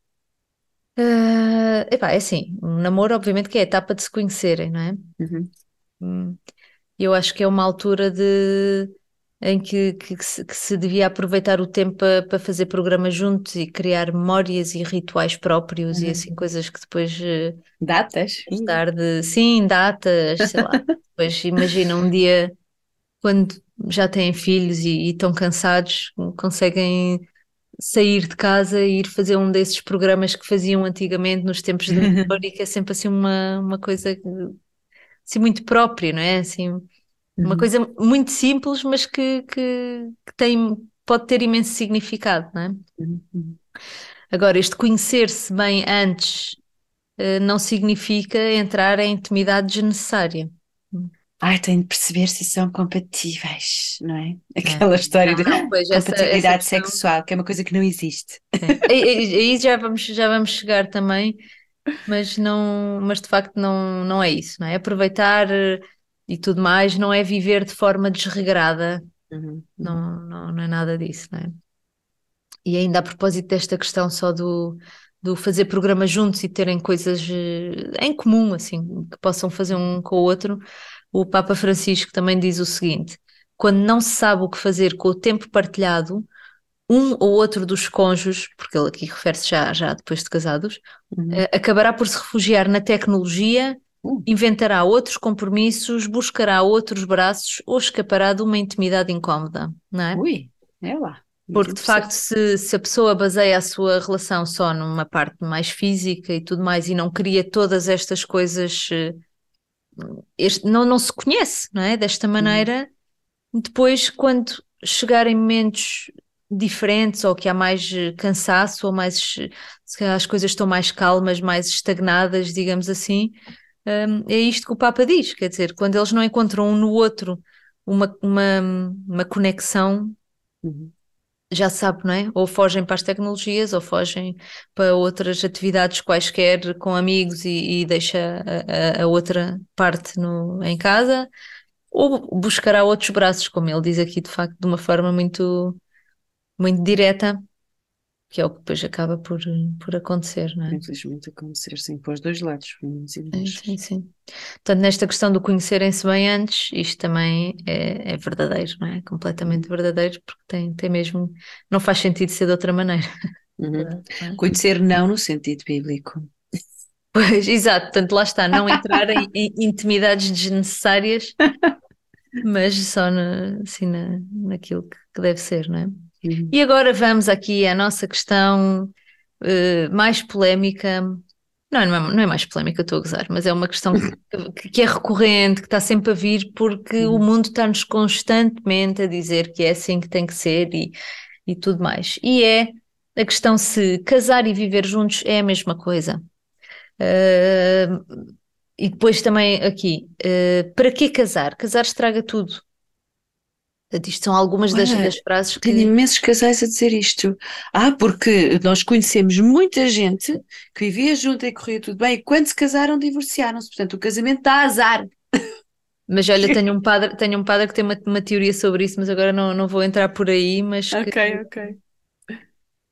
Uh, epá, é assim, um namoro, obviamente, que é a etapa de se conhecerem, não é? Uhum. Eu acho que é uma altura de, em que, que, que, se, que se devia aproveitar o tempo para, para fazer programas juntos e criar memórias e rituais próprios uhum. e assim coisas que depois. Eh, datas? Tarde, sim, datas, sei lá. [laughs] depois imagina um dia quando já têm filhos e, e estão cansados, conseguem sair de casa e ir fazer um desses programas que faziam antigamente nos tempos de [laughs] memória, que é sempre assim uma, uma coisa assim, muito próprio, não é? Assim, uma uhum. coisa muito simples, mas que, que, que, tem, pode ter imenso significado, não é? Uhum. Agora, este conhecer-se bem antes uh, não significa entrar em intimidade desnecessária. Ai, tenho de perceber se são compatíveis, não é? Aquela é. história não, de não, compatibilidade essa, essa sexual, que é uma coisa que não existe. É. Aí já vamos, já vamos chegar também mas não, mas de facto não, não é isso, não é? Aproveitar eh, e tudo mais não é viver de forma desregrada, uhum. não, não, não é nada disso, não é? E ainda a propósito desta questão só do, do fazer programas juntos e terem coisas eh, em comum, assim, que possam fazer um com o outro, o Papa Francisco também diz o seguinte: quando não se sabe o que fazer com o tempo partilhado, um ou outro dos cônjuges, porque ele aqui refere-se já, já depois de casados, uhum. uh, acabará por se refugiar na tecnologia, uhum. inventará outros compromissos, buscará outros braços ou escapará de uma intimidade incómoda, não é? Ui, é lá. Porque de facto, se, se a pessoa baseia a sua relação só numa parte mais física e tudo mais e não cria todas estas coisas, eh, este, não, não se conhece, não é? Desta uhum. maneira, uhum. depois, quando chegarem momentos diferentes ou que há mais eh, cansaço ou mais se as coisas estão mais calmas, mais estagnadas, digamos assim. Um, é isto que o Papa diz, quer dizer, quando eles não encontram um no outro uma, uma, uma conexão, uhum. já sabe, não é? Ou fogem para as tecnologias, ou fogem para outras atividades quaisquer com amigos e, e deixa a, a, a outra parte no, em casa, ou buscará outros braços, como ele diz aqui, de facto, de uma forma muito muito direta, que é o que depois acaba por, por acontecer, não é? Infelizmente acontecer, sim, para os dois lados. Sim, sim, sim. Portanto, nesta questão do conhecerem-se bem antes, isto também é, é, verdadeiro, não é? Completamente verdadeiro, porque tem, tem mesmo, não faz sentido ser de outra maneira. Uhum. [laughs] Conhecer não no sentido bíblico. Pois, exato, portanto lá está, não entrar em, em [laughs] intimidades desnecessárias, mas só assim, na, naquilo que, que deve ser, não é? Uhum. E agora vamos aqui à nossa questão uh, mais polémica. Não, não é, não é, mais polémica, estou a gozar, mas é uma questão [laughs] que, que é recorrente, que está sempre a vir, porque uhum. o mundo está-nos constantemente a dizer que é assim que tem que ser e, e tudo mais. E é a questão se casar e viver juntos é a mesma coisa. Uh, e depois também aqui, uh, para que casar? Casar estraga tudo. Isto são algumas das, das frases que. Tenho imensos casais a dizer isto. Ah, porque nós conhecemos muita gente que vivia junto e corria tudo bem, e quando se casaram, divorciaram-se. Portanto, o casamento dá azar. Mas olha, [laughs] tenho um padre, tenho um padre que tem uma, uma teoria sobre isso, mas agora não, não vou entrar por aí, mas Ok, que, ok.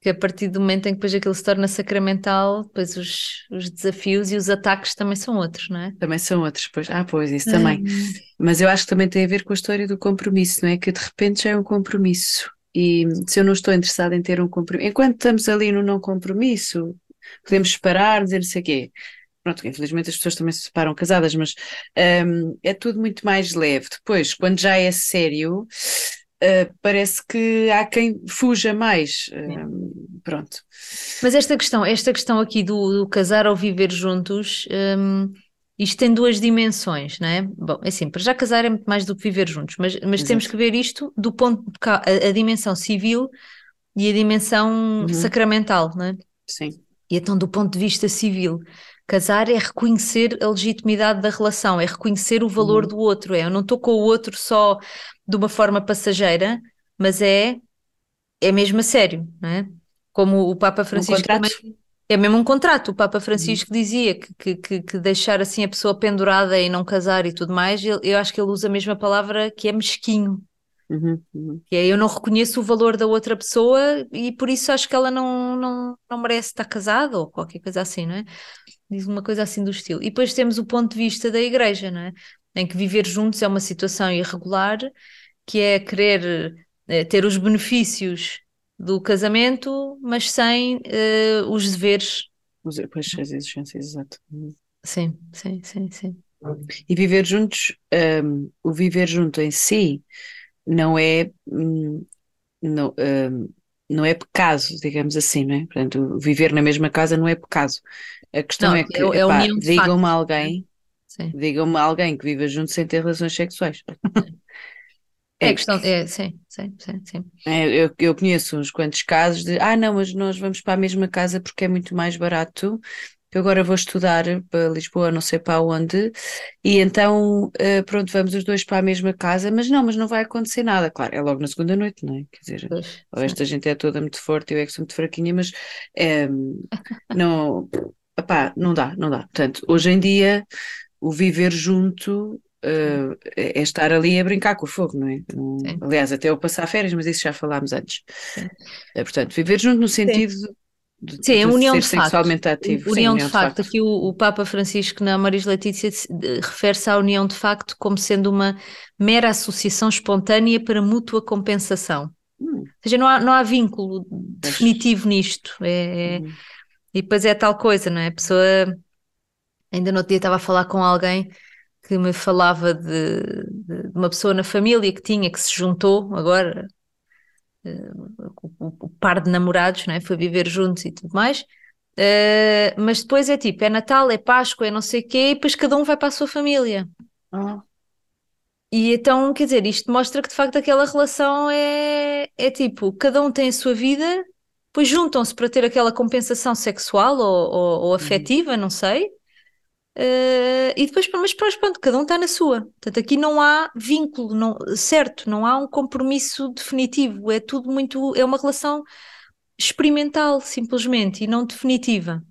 Que a partir do momento em que depois aquilo se torna sacramental, depois os, os desafios e os ataques também são outros, não é? Também são outros, pois. Ah, pois, isso também. Hum. Mas eu acho que também tem a ver com a história do compromisso, não é? Que de repente já é um compromisso. E se eu não estou interessada em ter um compromisso, enquanto estamos ali no não compromisso, podemos parar, dizer não sei o quê. Pronto, infelizmente as pessoas também se separam casadas, mas um, é tudo muito mais leve. Depois, quando já é sério, uh, parece que há quem fuja mais. Um, pronto. Mas esta questão, esta questão aqui do, do casar ou viver juntos, um, isto tem duas dimensões, não é? Bom, é assim, para já casar é muito mais do que viver juntos, mas, mas temos que ver isto do ponto de cá, a, a dimensão civil e a dimensão Uhum. sacramental, não é? Sim. E então, do ponto de vista civil, casar é reconhecer a legitimidade da relação, é reconhecer o valor Uhum. do outro. É, eu não estou com o outro só de uma forma passageira, mas é, é mesmo a sério, não é? Como o Papa Francisco também. É mesmo um contrato. O Papa Francisco dizia que, que, que, deixar assim a pessoa pendurada e não casar e tudo mais, ele- eu acho que ele usa a mesma palavra que é mesquinho. Uhum, uhum. Que é, eu não reconheço o valor da outra pessoa e por isso acho que ela não, não, não merece estar casada ou qualquer coisa assim, não é? Diz uma coisa assim do estilo. E depois temos o ponto de vista da igreja, não é? Em que viver juntos é uma situação irregular, que é querer eh, ter os benefícios do casamento, mas sem eh, os deveres. Os- Pois, as exigências, exato. Sim, sim, sim, sim. E viver juntos, hum, o viver junto em si não é, hum, não, hum, não é pecado, digamos assim, não é? Portanto, viver na mesma casa não é pecado. A questão Não, é é- que, é de digam-me alguém, digam-me alguém que viva junto sem ter relações sexuais. [laughs] É É questão, é, sim, sim, sim, sim. É, eu, eu conheço uns quantos casos de, ah, não, mas nós vamos para a mesma casa porque é muito mais barato. Eu agora vou estudar para Lisboa, não sei para onde, e então, eh, pronto, vamos os dois para a mesma casa, mas não, mas não vai acontecer nada. Claro, é logo na segunda noite, não é? Quer dizer, Pois, sim. esta gente é toda muito forte, eu é que sou muito fraquinha, mas eh, não, epá, não dá, não dá. Portanto, hoje em dia, o viver junto eh, é estar ali a brincar com o fogo, não é? Não- Sim. aliás, até eu passar férias, mas isso já falámos antes. Sim. Eh, portanto, viver junto no sentido de, Sim, a de união de facto. sexualmente ativo. Sim, União de facto. Aqui o, o Papa Francisco na Maris Letícia de- refere-se à união de facto como sendo uma mera associação espontânea para mútua compensação. Hum, Ou seja, não há, não há vínculo definitivo nisto. É, é- uhum. E depois é tal coisa, não é? A pessoa. Ainda no outro dia estava a falar com alguém que me falava de, de uma pessoa na família que tinha, que se juntou agora, o, o- par de namorados, não é? Foi viver juntos e tudo mais. Eh, mas depois é tipo, é Natal, é Páscoa, é não sei o quê, e depois cada um vai para a sua família. Ah, E então, quer dizer, isto mostra que de facto aquela relação é, é tipo, cada um tem a sua vida, depois juntam-se para ter aquela compensação sexual ou, ou, ou afetiva, não sei. Eh, e depois, mas pronto, cada um está na sua. Portanto, aqui não há vínculo, não, certo, não há um compromisso definitivo, é tudo muito, é uma relação experimental, simplesmente, e não definitiva.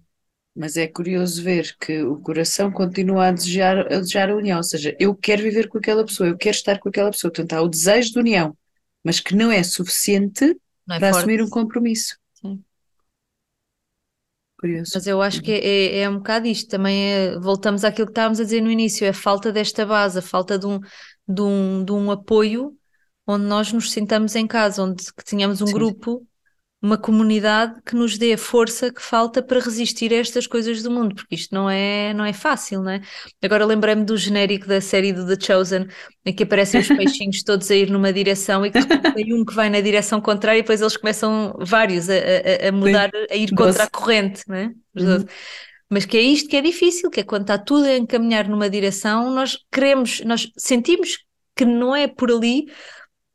Mas é curioso ver que o coração continua a desejar, a desejar a união, ou seja, eu quero viver com aquela pessoa, eu quero estar com aquela pessoa, portanto há o desejo de união, mas que não é suficiente Não é para forte? assumir um compromisso. Curioso. Mas eu acho que é, é um bocado isto, também é- voltamos àquilo que estávamos a dizer no início, é a falta desta base, a falta de um, de um, de um apoio onde nós nos sintamos em casa, onde que tenhamos um Sim. grupo, uma comunidade que nos dê a força que falta para resistir a estas coisas do mundo, porque isto não é, não é fácil, não é? Agora lembrei-me do genérico da série do The Chosen, em que aparecem os [laughs] peixinhos todos a ir numa direção e que tem um que vai na direção contrária e depois eles começam vários a, a- a mudar, a ir contra Doze. a corrente, não é? Uhum. Mas que é isto que é difícil, que é quando está tudo a encaminhar numa direção, nós queremos, nós sentimos que não é por ali,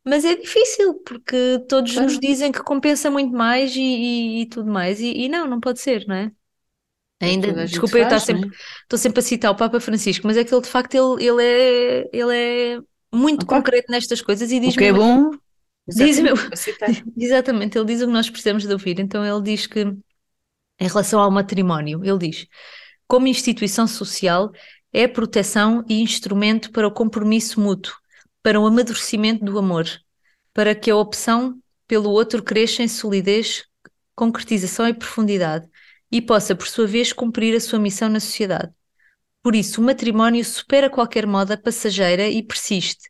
mas é difícil, porque todos Claro. nos dizem que compensa muito mais e, e- e tudo mais, e, e não, não pode ser, não é? Ainda, desculpa, eu estou sempre, é? sempre a citar o Papa Francisco, mas é que ele de facto ele, ele, é, ele é muito concreto nestas coisas e diz O que é bom. Diz [laughs] exatamente, ele diz o que nós precisamos de ouvir. Então ele diz que, em relação ao matrimónio, ele diz: como instituição social, é proteção e instrumento para o compromisso mútuo, para o amadurecimento do amor, para que a opção pelo outro cresça em solidez, concretização e profundidade e possa, por sua vez, cumprir a sua missão na sociedade. Por isso, o matrimónio supera qualquer moda passageira e persiste.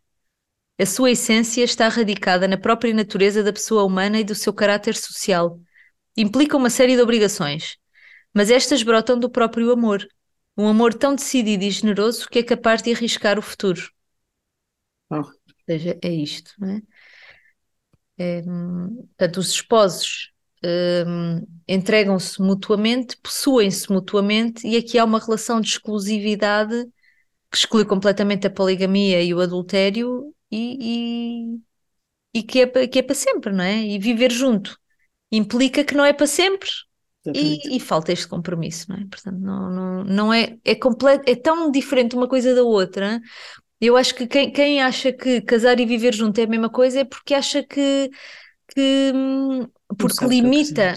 A sua essência está radicada na própria natureza da pessoa humana e do seu caráter social. Implica uma série de obrigações, mas estas brotam do próprio amor, um amor tão decidido e generoso que é capaz de arriscar o futuro. Ou seja, é isto, não é? é portanto, os esposos um, entregam-se mutuamente, possuem-se mutuamente, e aqui há uma relação de exclusividade que exclui completamente a poligamia e o adultério e, e, e que, é, que é para sempre, não é? E viver junto implica que não é para sempre. E, e, falta este compromisso, não é? Portanto, não, não, não é, é, completo, é tão diferente uma coisa da outra. Eu acho que quem, quem acha que casar e viver junto é a mesma coisa é porque acha que, que hum, porque limita,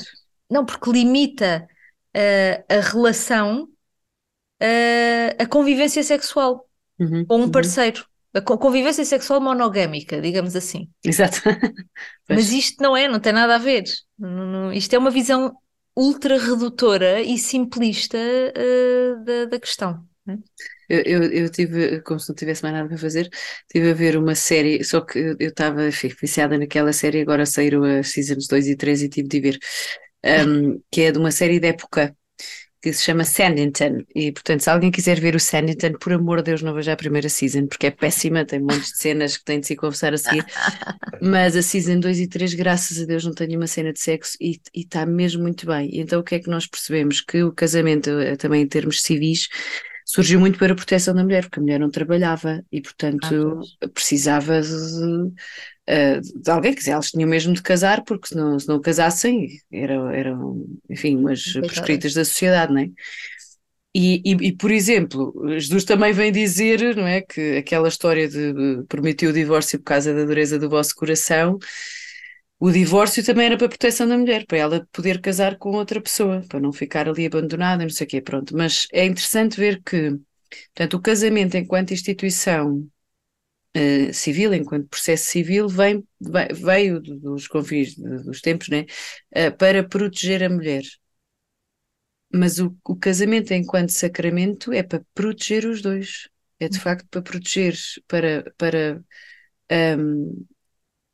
não, porque limita uh, a relação uh, a convivência sexual uhum, com um uhum. parceiro. A convivência sexual monogâmica, digamos assim. Exato. [laughs] Mas isto não é, não tem nada a ver. Isto é uma visão ultra redutora e simplista uh, da, da questão. Eu, eu, eu, tive, como se não tivesse mais nada para fazer, tive a ver uma série, só que eu estava viciada naquela série, agora saíram as seasons 2 e 3 e tive de ver, um, que é de uma série de época que se chama Sandington. E, portanto, se alguém quiser ver o Sandington, por amor de Deus, não veja a primeira season, porque é péssima, tem montes de cenas que têm de se conversar a seguir. [laughs] Mas a season 2 e 3, graças a Deus, não tem nenhuma cena de sexo e está mesmo muito bem. Então, o que é que nós percebemos? Que o casamento, eh, também em termos civis, surgiu muito para a proteção da mulher, porque a mulher não trabalhava e, portanto, ah, precisava de, uh, de alguém, quer dizer, elas tinham mesmo de casar, porque se não, se não casassem, eram, eram enfim, umas prescritas da sociedade, não é? E, e, e, por exemplo, Jesus também vem dizer, não é, que aquela história de permitir o divórcio por causa da dureza do vosso coração, o divórcio também era para proteção da mulher, para ela poder casar com outra pessoa, para não ficar ali abandonada, não sei o quê, pronto. Mas é interessante ver que, portanto, o casamento enquanto instituição uh, civil, enquanto processo civil, vem, veio dos confins dos tempos, né, uh, para proteger a mulher. Mas o, o casamento enquanto sacramento é para proteger os dois. É de facto para proteger, para, para um,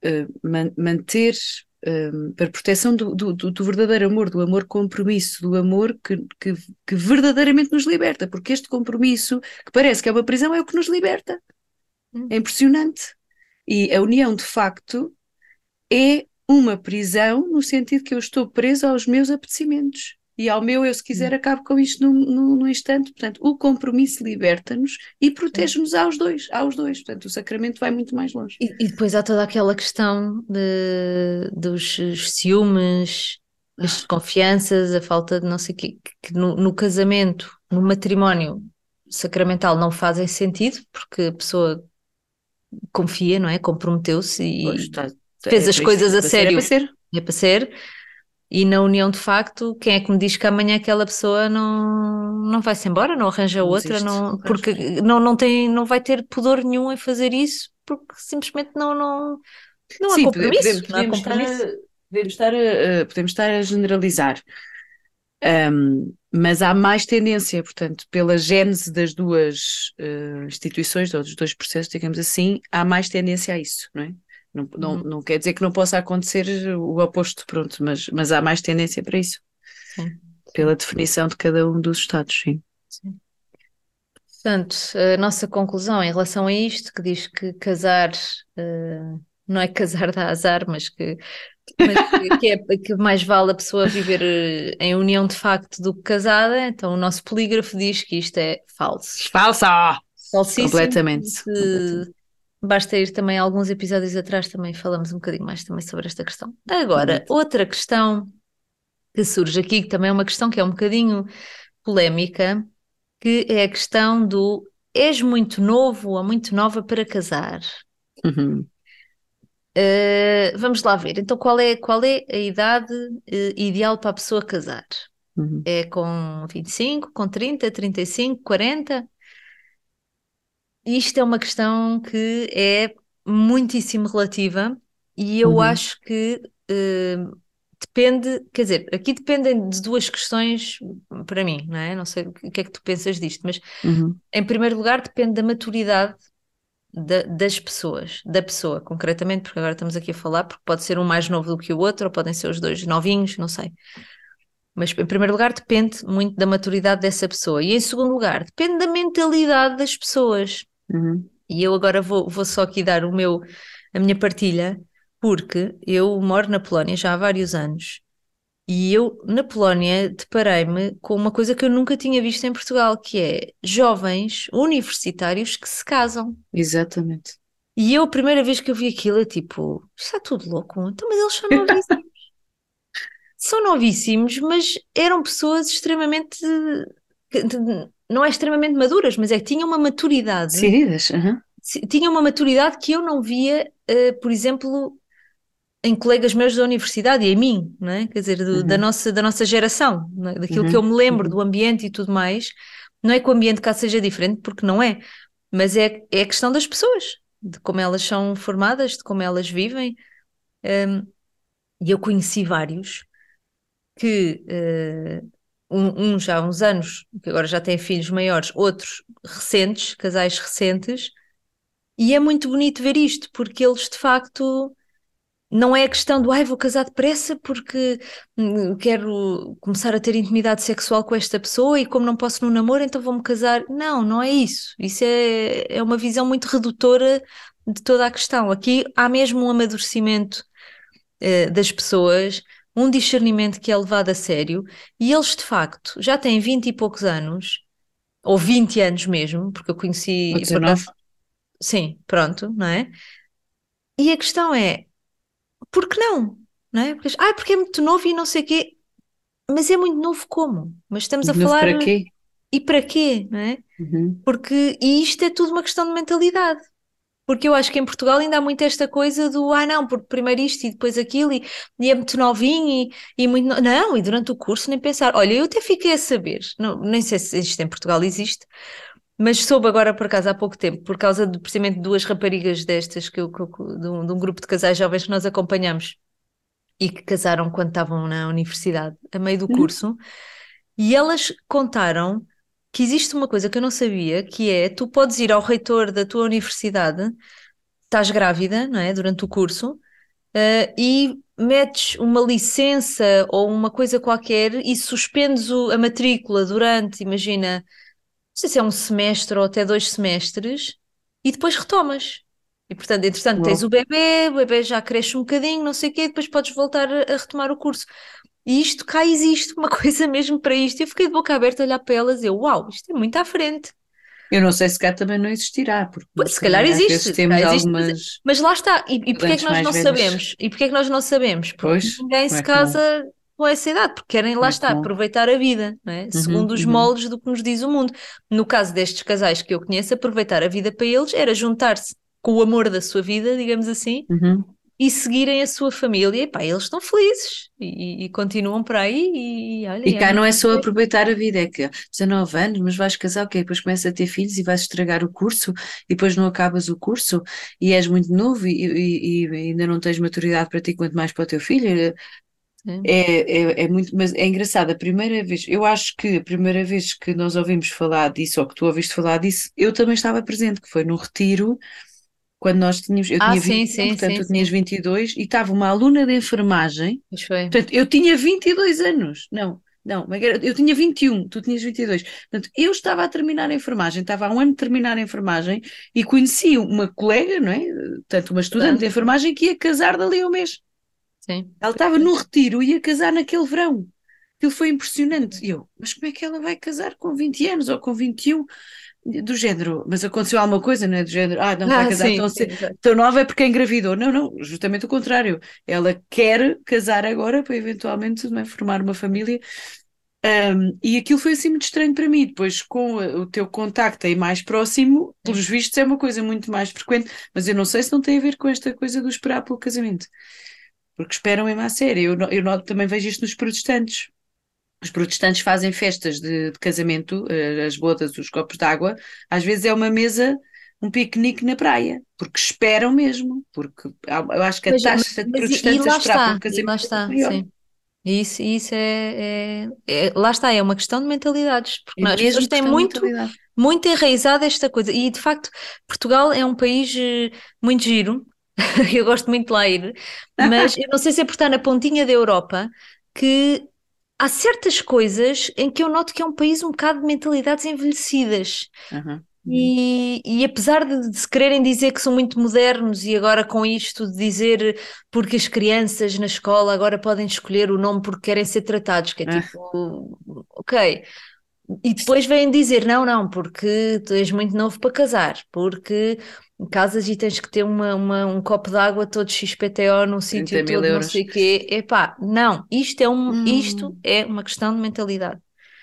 uh, man manter um, para proteção do, do, do, verdadeiro amor, do amor compromisso, do amor que, que, que, verdadeiramente nos liberta, porque este compromisso, que parece que é uma prisão, é o que nos liberta. Hum. É impressionante. E a união, de facto, é uma prisão no sentido que eu estou presa aos meus apetecimentos e ao meu, eu se quiser, hum. acabo com isto num, num, instante. Portanto, o compromisso liberta-nos e protege-nos aos dois, aos dois. Portanto, o sacramento vai muito mais longe. E, e depois há toda aquela questão de, dos ciúmes, as ah. desconfianças, a falta de não sei o quê, que no, no casamento, no matrimónio sacramental não fazem sentido, porque a pessoa confia, não é? Comprometeu-se e pois, tá, fez é as coisas a sério. É para ser. É para ser e na união de facto, quem é que me diz que amanhã aquela pessoa não, não vai-se embora, não arranja não outra, existe, não, porque não, não, tem, não vai ter pudor nenhum em fazer isso, porque simplesmente não, não, não há Sim, compromisso. Podemos, há compromisso. Estar a, podemos, estar a, podemos estar a generalizar, um, mas há mais tendência, portanto, pela gênese das duas uh, instituições, ou dos dois processos, digamos assim, há mais tendência a isso, não é? Não, não, uhum. não quer dizer que não possa acontecer o oposto, pronto, mas, mas há mais tendência para isso. Sim. Pela definição de cada um dos Estados, sim. sim. Portanto, a nossa conclusão em relação a isto, que diz que casar uh, não é casar dá azar, mas que, mas que, é, que mais vale a pessoa viver eh, em união de facto do que casada, então o nosso polígrafo diz que isto é falso. Falsa! Falsíssimo. Completamente. Que, completamente. Basta ir também alguns episódios atrás, também falamos um bocadinho mais também sobre esta questão. Agora, outra questão que surge aqui, que também é uma questão que é um bocadinho polémica, que é a questão do és muito novo ou muito nova para casar. Uhum. Uh, vamos lá ver. Então, qual é, qual é a idade uh, ideal para a pessoa casar? Uhum. É com 25, com 30, 35, 40? Isto é uma questão que é muitíssimo relativa e eu Uhum. acho que uh, depende, quer dizer, aqui dependem de duas questões para mim, não é? Não sei o que é que tu pensas disto, mas Uhum. em primeiro lugar depende da maturidade da- das pessoas, da pessoa, concretamente, porque agora estamos aqui a falar, porque pode ser um mais novo do que o outro, ou podem ser os dois novinhos, não sei. Mas em primeiro lugar depende muito da maturidade dessa pessoa. E em segundo lugar, depende da mentalidade das pessoas. Uhum. E eu agora vou, vou só aqui dar o meu, a minha partilha, porque eu moro na Polónia já há vários anos. E eu, na Polónia, deparei-me com uma coisa que eu nunca tinha visto em Portugal, que é jovens universitários que se casam. Exatamente. E eu, a primeira vez que eu vi aquilo, é tipo, está tudo louco. Então, mas eles são novíssimos. [laughs] são novíssimos, mas eram pessoas extremamente. Não é extremamente maduras, mas é que tinham uma maturidade. Decididas. Uhum. Tinham uma maturidade que eu não via, uh, por exemplo, em colegas meus da universidade e em mim, não é? Quer dizer, do, Uhum. da, nossa, da nossa geração, é? daquilo Uhum. que eu me lembro Uhum. do ambiente e tudo mais. Não é que o ambiente cá seja diferente, porque não é, mas é, é a questão das pessoas, de como elas são formadas, de como elas vivem. Um, e eu conheci vários que, uh, um, já há uns anos, que agora já têm filhos maiores, outros recentes, casais recentes, e é muito bonito ver isto, porque eles de facto não é a questão do ai, vou casar depressa porque hum, quero começar a ter intimidade sexual com esta pessoa e como não posso no namoro, então vou-me casar. Não, não é isso. Isso é, é uma visão muito redutora de toda a questão. Aqui há mesmo um amadurecimento uh, das pessoas, um discernimento que é levado a sério, e eles de facto já têm 20 e poucos anos, ou 20 anos mesmo, porque eu conheci. Ou 19. Sim, pronto, não é? E a questão é, por que não? não é? Porque, ah, porque é muito novo e não sei o quê. Mas é muito novo como? Mas estamos a falar. para quê? E para quê? Não é? Uhum. Porque e isto é tudo uma questão de mentalidade. Porque eu acho que em Portugal ainda há muito esta coisa do ah, não, porque primeiro isto e depois aquilo, e, e é muito novinho e, e muito. No... Não, e durante o curso nem pensar. Olha, eu até fiquei a saber, não, nem sei se isto em Portugal existe, mas soube agora por acaso há pouco tempo, por causa de precisamente duas raparigas destas, que eu, que eu, de, um, de um grupo de casais jovens que nós acompanhamos e que casaram quando estavam na universidade, a meio do curso, uhum. e elas contaram que existe uma coisa que eu não sabia, que é tu podes ir ao reitor da tua universidade, estás grávida, não é, durante o curso, uh, e metes uma licença ou uma coisa qualquer e suspendes o, a matrícula durante, imagina, não sei se é um semestre ou até dois semestres, e depois retomas. E portanto, entretanto, Uau. tens o bebê, o bebê já cresce um bocadinho, não sei o quê, depois podes voltar a retomar o curso. E isto cá existe uma [laughs] coisa mesmo para isto. Eu fiquei de boca aberta a olhar para elas e eu, uau, isto é muito à frente. Eu não sei se cá também não existirá, porque se calhar existe, temos existe algumas... mas, mas, lá está. E, e porquê é que nós não velhas. sabemos? E porquê é que nós não sabemos? Porque pois, ninguém se é casa com essa idade, porque querem, lá é está, bom. aproveitar a vida, não é? segundo os uhum. moldes do que nos diz o mundo. No caso destes casais que eu conheço, aproveitar a vida para eles era juntar-se com o amor da sua vida, digamos assim, uhum. E seguirem a sua família. E pá, eles estão felizes e, e continuam por aí. E, olha, e cá não é só aproveitar a vida, é que 19 anos, mas vais casar, ok, depois começas a ter filhos e vais estragar o curso e depois não acabas o curso e és muito novo e, e, e ainda não tens maturidade para ti, quanto mais para o teu filho. É, é, é, muito, mas é engraçado, a primeira vez, eu acho que a primeira vez que nós ouvimos falar disso, ou que tu ouviste falar disso, eu também estava presente, que foi num retiro, quando nós tínhamos, eu ah, tinha sim, 21, sim, portanto sim, tu tinhas 22, e estava uma aluna de enfermagem, Pois foi. portanto eu tinha 22 anos, não, não, eu tinha 21, tu tinhas 22, portanto eu estava a terminar a enfermagem, estava há um ano de terminar a enfermagem, e conheci uma colega, não é, portanto uma estudante de enfermagem que ia casar dali a um mês. Sim. Ela estava no retiro e ia casar naquele verão. Aquilo foi impressionante. E eu, mas como é que ela vai casar com 20 anos ou com 21? Do género, mas aconteceu alguma coisa, não é? Do género, ah, não vai Ah, casar sim, tão, sim, tão nova é porque engravidou. Não, não, justamente o contrário. Ela quer casar agora para eventualmente é, formar uma família. Um, e aquilo foi assim muito estranho para mim. Depois, com o teu contacto aí mais próximo, pelos vistos, é uma coisa muito mais frequente, mas eu não sei se não tem a ver com esta coisa do esperar pelo casamento. Porque esperam mesmo à sério. Eu, eu também vejo isto nos protestantes. Os protestantes fazem festas de, de casamento, eh, as bodas, os copos de água, às vezes é uma mesa um piquenique na praia, porque esperam mesmo, porque eu acho que a taxa mas, de protestantes a esperar por um casamento lá está, é sim. Isso, isso é, é, é, Lá está, é uma questão de mentalidades, porque é as pessoas têm muito, muito enraizada esta coisa. E de facto, Portugal é um país eh, muito giro, [laughs] eu gosto muito de lá ir, mas eu não sei se é por estar na pontinha da Europa que há certas coisas em que eu noto que é um país um bocado de mentalidades envelhecidas. Uhum. E, e, apesar de, se quererem dizer que são muito modernos, e agora com isto de dizer porque as crianças na escola agora podem escolher o nome porque querem ser tratados, que é ah. tipo, ok. E depois vêm dizer: não, não, porque tu és muito novo para casar, porque casas e tens que ter uma, uma um copo de água todo XPTO num sítio todo, euros. não sei o quê. Epá, não, isto é, um, hum. isto é uma questão de mentalidade.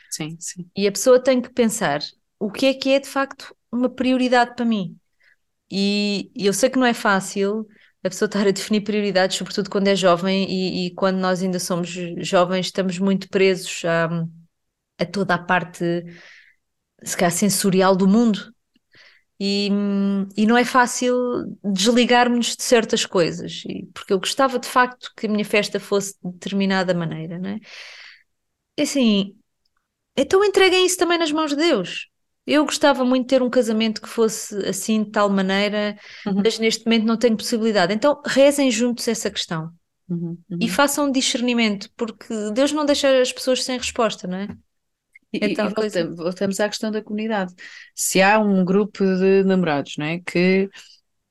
Sim, sim. E a pessoa tem que pensar o que é que é de facto uma prioridade para mim. E, e eu sei que não é fácil a pessoa estar a definir prioridades, sobretudo quando é jovem e, e quando nós ainda somos jovens, estamos muito presos a, a toda a parte, se calhar, sensorial do mundo. E, e não é fácil desligarmos de certas coisas, porque eu gostava de facto que a minha festa fosse de determinada maneira, não é? E assim, então entreguem isso também nas mãos de Deus. Eu gostava muito de ter um casamento que fosse assim, de tal maneira, uhum. mas neste momento não tenho possibilidade. Então rezem juntos essa questão uhum. Uhum. e façam um discernimento, porque Deus não deixa as pessoas sem resposta, não é? E, então, e voltamos, voltamos, à questão da comunidade. Se há um grupo de namorados, não é? Que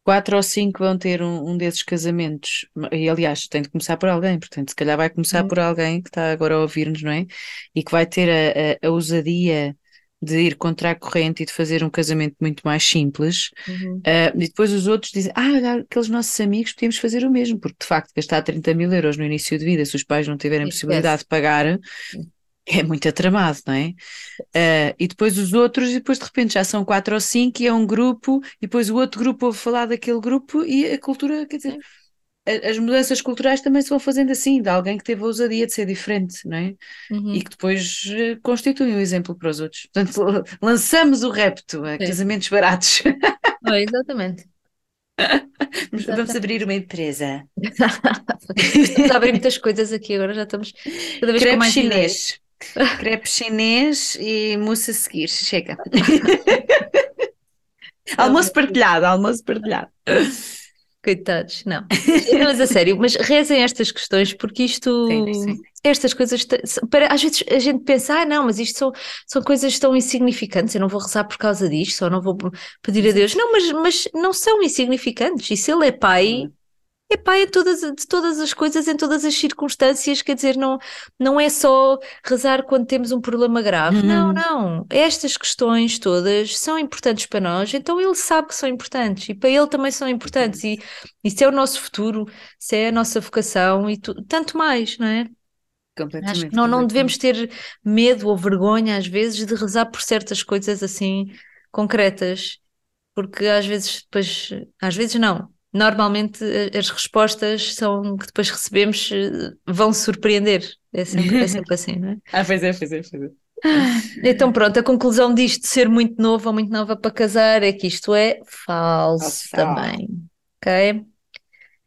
quatro ou cinco vão ter um, um desses casamentos, e aliás, tem de começar por alguém, portanto, se calhar vai começar uhum. por alguém que está agora a ouvir-nos, não é? E que vai ter a, a, a ousadia de ir contra a corrente e de fazer um casamento muito mais simples, uhum. uh, e depois os outros dizem, ah, aqueles nossos amigos podíamos fazer o mesmo, porque de facto gastar 30 mil euros no início de vida, se os pais não tiverem possibilidade de pagar, é muito atramado, não é? Uh, e depois os outros, e depois de repente já são quatro ou cinco, e é um grupo, e depois o outro grupo ouve falar daquele grupo, e a cultura, quer dizer, as mudanças culturais também se vão fazendo assim, de alguém que teve a ousadia de ser diferente, não é? Uhum. E que depois eh, constitui um exemplo para os outros. Portanto, [laughs] lançamos o repto a casamentos baratos. Oh, [laughs] exatamente. Vamos exatamente. abrir uma empresa. [laughs] estamos a abrir muitas coisas aqui, agora já estamos cada vez Crepe com mais chinês. Crepe chinês e mousse a seguir, chega. [laughs] almoço partilhado, almoço partilhado. Coitados, [laughs] não. Mas a sério, mas rezem estas questões, porque isto, sim, sim. estas coisas, para, às vezes a gente pensa, ah, não, mas isto são, são coisas tão insignificantes, eu não vou rezar por causa disto, só não vou pedir a Deus. Não, mas, mas não são insignificantes. E se Ele é Pai, é pai de todas, de todas as coisas, em todas as circunstâncias, quer dizer, não, não é só rezar quando temos um problema grave, uhum. não, não. Estas questões todas são importantes para nós, então ele sabe que são importantes e para ele também são importantes, e isso é o nosso futuro, se é a nossa vocação e tu, tanto mais, não é? Completamente, Acho que não, não devemos ter medo ou vergonha, às vezes, de rezar por certas coisas assim concretas, porque às vezes, depois, às vezes não normalmente eh, as respostas são que depois recebemos eh, vão surpreender. É sempre, é sempre assim, não é? [laughs] ah, pois é, pois é, pois é. Então pronto, a conclusão disto de ser muito novo ou muito nova para casar é que isto é falso também, ok?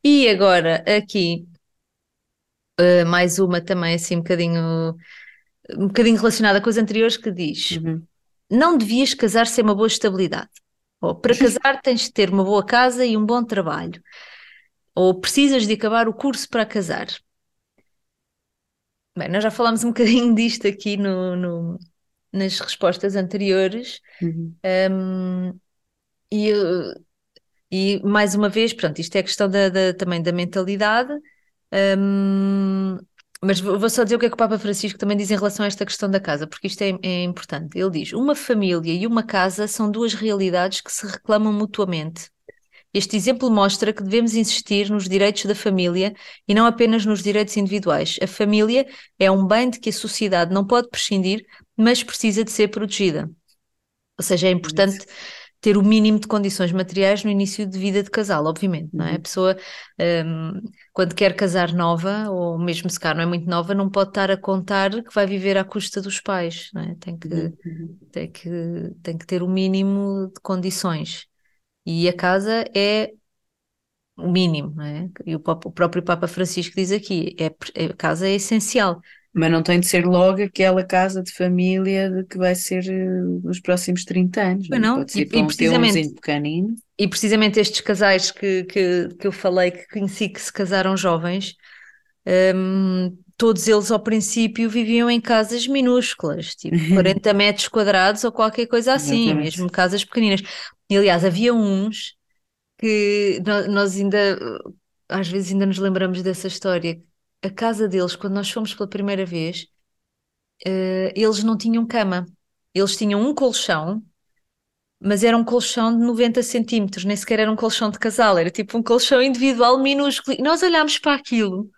E agora aqui uh, mais uma também assim um bocadinho um bocadinho relacionada com as anteriores que diz uhum. não devias casar sem uma boa estabilidade ou para casar tens de ter uma boa casa e um bom trabalho. Ou precisas de acabar o curso para casar. Bem, nós já falámos um [laughs] bocadinho disto aqui no, no nas respostas anteriores. Uhum. Um, e, e mais uma vez, pronto, isto é questão da, da também da mentalidade. Um, mas vou só dizer o que é que o Papa Francisco também diz em relação a esta questão da casa, porque isto é, é importante. Ele diz: uma família e uma casa são duas realidades que se reclamam mutuamente. Este exemplo mostra que devemos insistir nos direitos da família e não apenas nos direitos individuais. A família é um bem de que a sociedade não pode prescindir, mas precisa de ser protegida. Ou seja, é importante ter o mínimo de condições materiais no início de vida de casal, obviamente, não é? A uhum. pessoa, um, quando quer casar nova, ou mesmo se cá não é muito nova, não pode estar a contar que vai viver à custa dos pais, não é? Tem que, uhum. tem que, tem que ter o mínimo de condições. E a casa é o mínimo, não é? E o, o próprio Papa Francisco diz aqui, é, a casa é essencial. Mas não tem de ser logo aquela casa de família de que vai ser uh, os próximos 30 anos. Não, é? não. Pode ser e, e precisamente, pequenino. E precisamente estes casais que, que, que eu falei, que conheci que se casaram jovens, um, todos eles ao princípio viviam em casas minúsculas, tipo [laughs] 40 metros quadrados ou qualquer coisa assim, Exatamente. mesmo casas pequeninas. E aliás, havia uns que nós ainda, às vezes ainda nos lembramos dessa história, a casa deles, quando nós fomos pela primeira vez, uh, eles não tinham cama. Eles tinham um colchão, mas era um colchão de 90 centímetros, nem sequer era um colchão de casal, era tipo um colchão individual minúsculo. E nós olhámos para aquilo,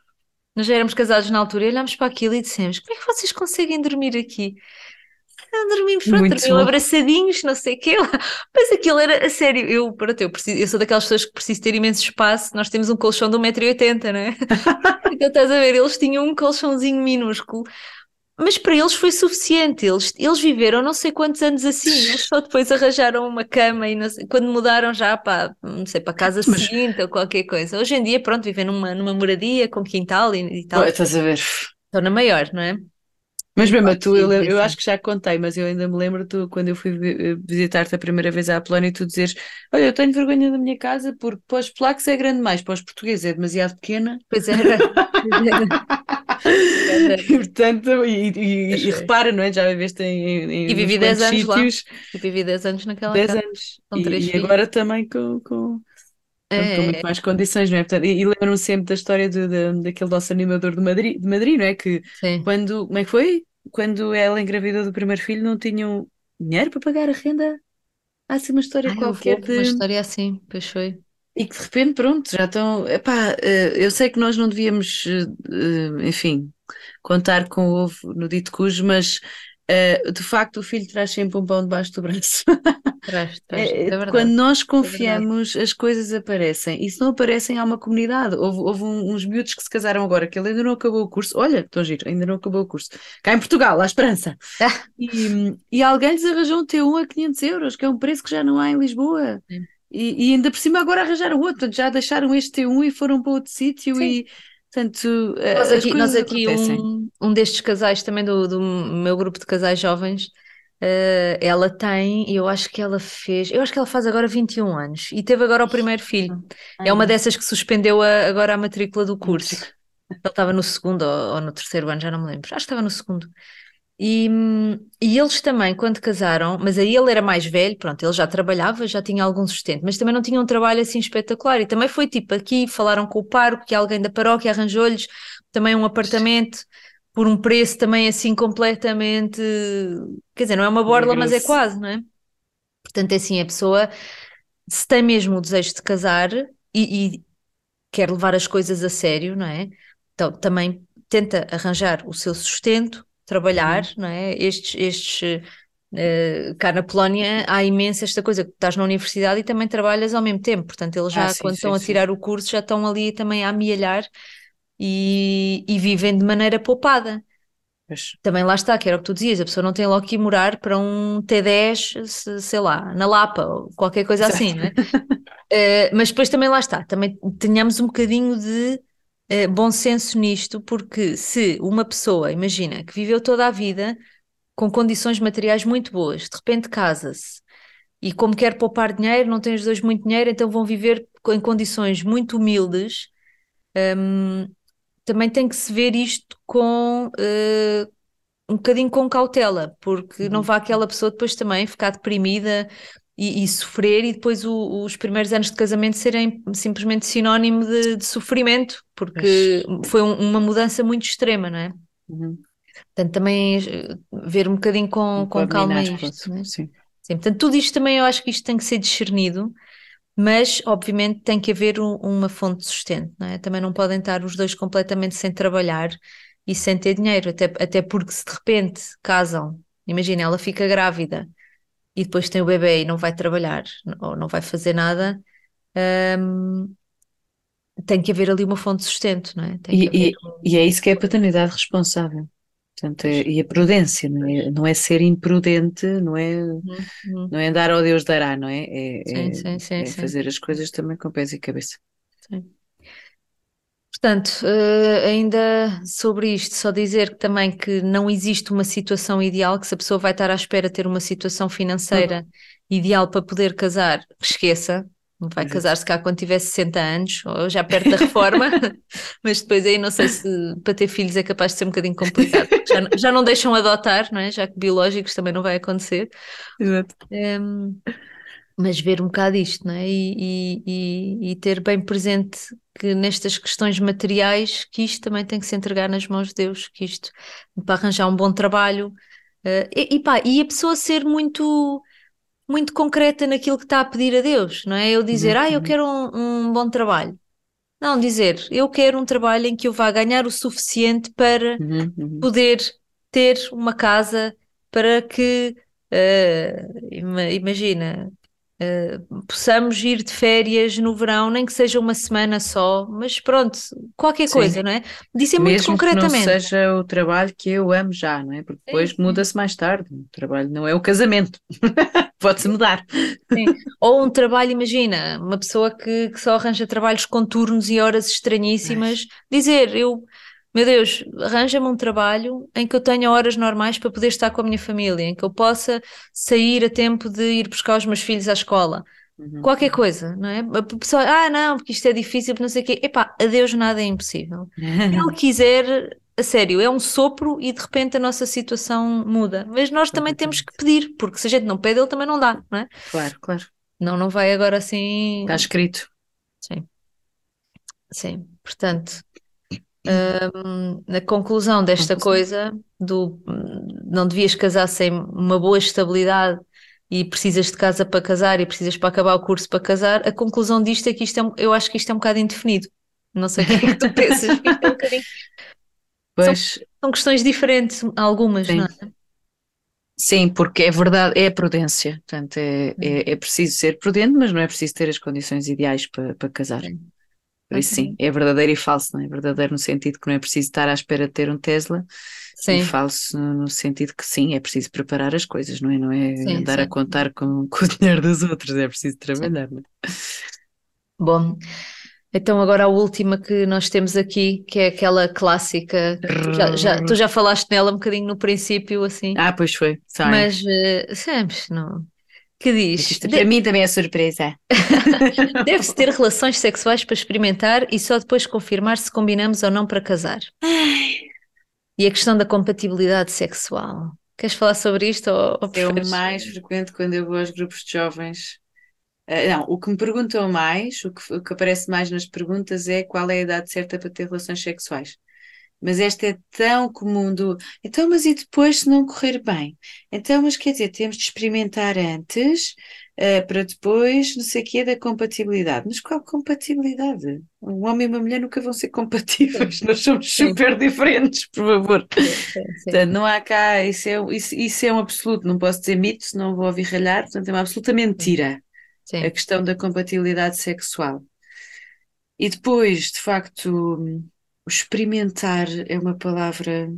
nós já éramos casados na altura, e olhámos para aquilo e dissemos: como é que vocês conseguem dormir aqui? Ah, dormimos, pronto, dormiam abraçadinhos, não sei o quê. [laughs] Mas aquilo era a sério. Eu, pronto, eu, preciso, eu sou daquelas pessoas que preciso ter imenso espaço. Nós temos um colchão de 1,80m, não é? [laughs] então estás a ver, eles tinham um colchãozinho minúsculo. Mas para eles foi suficiente, eles, eles viveram não sei quantos anos assim, eles só depois arranjaram uma cama e sei, quando mudaram já para, não sei, para casa Mas... seguinte ou qualquer coisa. Hoje em dia, pronto, vivem numa, numa moradia com quintal e, e tal. estás a ver. Estão na maior, não é? Mas mesmo tu, eu, eu, acho que já contei, mas eu ainda me lembro tu, quando eu fui eh, visitar-te a primeira vez à Polónia e tu dizeres: Olha, eu tenho vergonha da minha casa porque para os polacos é grande mais, para os portugueses é demasiado pequena. Pois era. [laughs] e, portanto, e, e, e, repara, não é? Já viveste em, em e vivi 10 anos sítios. lá. E vivi 10 anos naquela 10 casa. anos. Com três e, agora também com, com, é, com muito mais condições, não é? Portanto, e, e lembro-me sempre da história de, de, daquele nosso animador de Madrid, de Madrid, não é? Que Sim. quando, como é que foi? Quando ela engravidou do primeiro filho, não tinham dinheiro para pagar a renda. Há assim uma história Ai, qualquer de. Uma história assim, pois foi. E que de repente, pronto, já estão. Epá, eh, eu sei que nós não devíamos, eh, enfim, contar com o ovo no dito cujo, mas Uh, de facto, o filho traz sempre um pão debaixo do braço. [laughs] Traz, traz, é, é Quando nós é confiamos, é as coisas aparecem. E se não aparecem, há uma comunidade. Houve, houve uns miúdos que se casaram agora, que ele ainda não acabou o curso. Olha, estou giro, ainda não acabou o curso. Cá em Portugal, à esperança. [laughs] E, e alguém lhes arranjou um T1 a 500 euros, que é um preço que já não há em Lisboa. E, e, ainda por cima agora arranjaram outro, já deixaram este T1 e foram para outro sítio e Portanto, eh, nós aqui, nós aqui um, um destes casais também do, do meu grupo de casais jovens, uh, ela tem, eu acho que ela fez, eu acho que ela faz agora 21 anos e teve agora o primeiro filho. Ai, é uma dessas que suspendeu a, agora a matrícula do curso. Ele estava no segundo ou, ou, no terceiro ano, já não me lembro. Acho que estava no segundo. E, e eles também, quando casaram, mas aí ele era mais velho, pronto, ele já trabalhava, já tinha algum sustento, mas também não tinha um trabalho assim espetacular. E também foi tipo aqui, falaram com o pároco, que alguém da paróquia arranjou-lhes também um apartamento por um preço também assim completamente. Quer dizer, não é uma borla, mas é quase, não é? Portanto, é assim, a pessoa, se tem mesmo o desejo de casar e, e quer levar as coisas a sério, não é? Então, também tenta arranjar o seu sustento trabalhar, uhum. não é? Estes, estes uh, cá na Polónia há imensa esta coisa, que estás na universidade e também trabalhas ao mesmo tempo, portanto eles já ah, sim, quando sim, estão sim. a tirar o curso já estão ali também a amealhar e, e vivem de maneira poupada. Mas... Também lá está, que era o que tu dizias, a pessoa não tem logo que ir morar para um T10, sei lá, na Lapa ou qualquer coisa assim, não é? uh, mas depois também lá está, também tenhamos um bocadinho de uh, bom senso nisto, porque se uma pessoa, imagina, que viveu toda a vida com condições materiais muito boas, de repente casa-se e como quer poupar dinheiro, não tem os dois muito dinheiro, então vão viver em condições muito humildes, um, também tem que se ver isto com uh, um bocadinho com cautela, porque uhum. não vá aquela pessoa depois também ficar deprimida e, e sofrer e depois o, os primeiros anos de casamento serem simplesmente sinónimo de, de sofrimento, porque Mas... foi um, uma mudança muito extrema, não é? Uhum. Portanto, também eh, ver um bocadinho com, com calma isto. Né? Sim. Sim. Portanto, tudo isto também eu acho que isto tem que ser discernido mas obviamente tem que haver um, uma fonte de sustento, não é? Também não podem estar os dois completamente sem trabalhar e sem ter dinheiro, até, até porque se de repente casam, imagina, ela fica grávida e depois tem o bebê e não vai trabalhar ou não vai fazer nada, hum, tem que haver ali uma fonte de sustento, não é? E, um... e, é isso que é a paternidade responsável. Portanto, é, e a prudência, não é, não é ser imprudente, não é, uhum. não é andar ao Deus dará, não é? É, sim, é, sim, sim, é fazer as coisas também com pés e cabeça. Sim. Portanto, uh, ainda sobre isto, só dizer que também que não existe uma situação ideal, que se a pessoa vai estar à espera de ter uma situação financeira uhum. ideal para poder casar, esqueça, vai casar-se cá quando tiver 60 anos, ou já perto da reforma, [laughs] mas depois aí não sei se para ter filhos é capaz de ser um bocadinho complicado. Já, já não deixam adotar, não é? Já que biológicos também não vai acontecer. Exato. Um, mas ver um bocado isto, não é? E, e, e, ter bem presente que nestas questões materiais que isto também tem que se entregar nas mãos de Deus, que isto para arranjar um bom trabalho uh, e, e, pá, e a pessoa ser muito muito concreta naquilo que está a pedir a Deus, não é? Eu dizer, uhum. ah, eu quero um, um bom trabalho. Não, dizer, eu quero um trabalho em que eu vá ganhar o suficiente para uhum, uhum. poder ter uma casa para que, uh, imagina, uh, possamos ir de férias no verão, nem que seja uma semana só, mas pronto, qualquer sim. coisa, não é? Disse muito concretamente. Que não seja o trabalho que eu amo já, não é? Porque depois muda-se mais tarde. O trabalho não é o casamento. [laughs] Pode-se mudar. Sim. Ou um trabalho, imagina, uma pessoa que, que só arranja trabalhos com turnos e horas estranhíssimas, dizer, eu meu Deus, arranja-me um trabalho em que eu tenha horas normais para poder estar com a minha família, em que eu possa sair a tempo de ir buscar os meus filhos à escola. Uhum. Qualquer coisa, não é? A pessoa, ah, não, porque isto é difícil, não sei o quê. Epá, a Deus nada é impossível. Se ele [laughs] quiser, a sério, é um sopro e de repente a nossa situação muda. Mas nós também temos que pedir, porque se a gente não pede, ele também não dá, não é? Claro, claro. Não, não vai agora assim. Está escrito. Sim. Sim, portanto, um, na conclusão desta coisa do não devias casar sem uma boa estabilidade e precisas de casa para casar e precisas para acabar o curso para casar, a conclusão disto é que isto é, eu acho que isto é um bocado indefinido. Não sei o que é que tu [laughs] pensas. é um. Pois... São, são, questões diferentes, algumas, Sim. não é? Sim, porque é verdade, é a prudência. Portanto, é, é, é, preciso ser prudente, mas não é preciso ter as condições ideais para, para casar. Sim. Por isso sim, é verdadeiro e falso, não é? Verdadeiro no sentido que não é preciso estar à espera de ter um Tesla, sim. e falso no sentido que sim, é preciso preparar as coisas, não é? Não é sim, andar sim. a contar com, [laughs] com, o dinheiro dos outros, é preciso trabalhar, não é? Bom, então agora a última que nós temos aqui, que é aquela clássica, tu já, já, tu já falaste nela um bocadinho no princípio, assim. Ah, pois foi, Sorry. mas uh, sempre, não que diz. Isto para de... mim também é surpresa. [laughs] Deve-se ter relações sexuais para experimentar e só depois confirmar se combinamos ou não para casar. Ai. E a questão da compatibilidade sexual. Queres falar sobre isto? Ou, ou é o mais frequente quando eu vou aos grupos de jovens. Uh, não, o que me perguntam mais, o que, o que aparece mais nas perguntas é qual é a idade certa para ter relações sexuais mas esta é tão comum do então, mas e depois se não correr bem? Então, mas quer dizer, temos de experimentar antes uh, para depois, não sei o que, da compatibilidade. Mas qual compatibilidade? Um homem e uma mulher nunca vão ser compatíveis, [laughs] nós somos super diferentes, por favor. Sim, sim, Portanto, não há cá, isso é, isso, isso é um absoluto, não posso dizer mito, senão vou ouvir ralhar, portanto, é uma absoluta mentira. Sim. A questão da compatibilidade sexual. E depois, de facto, o experimentar é uma palavra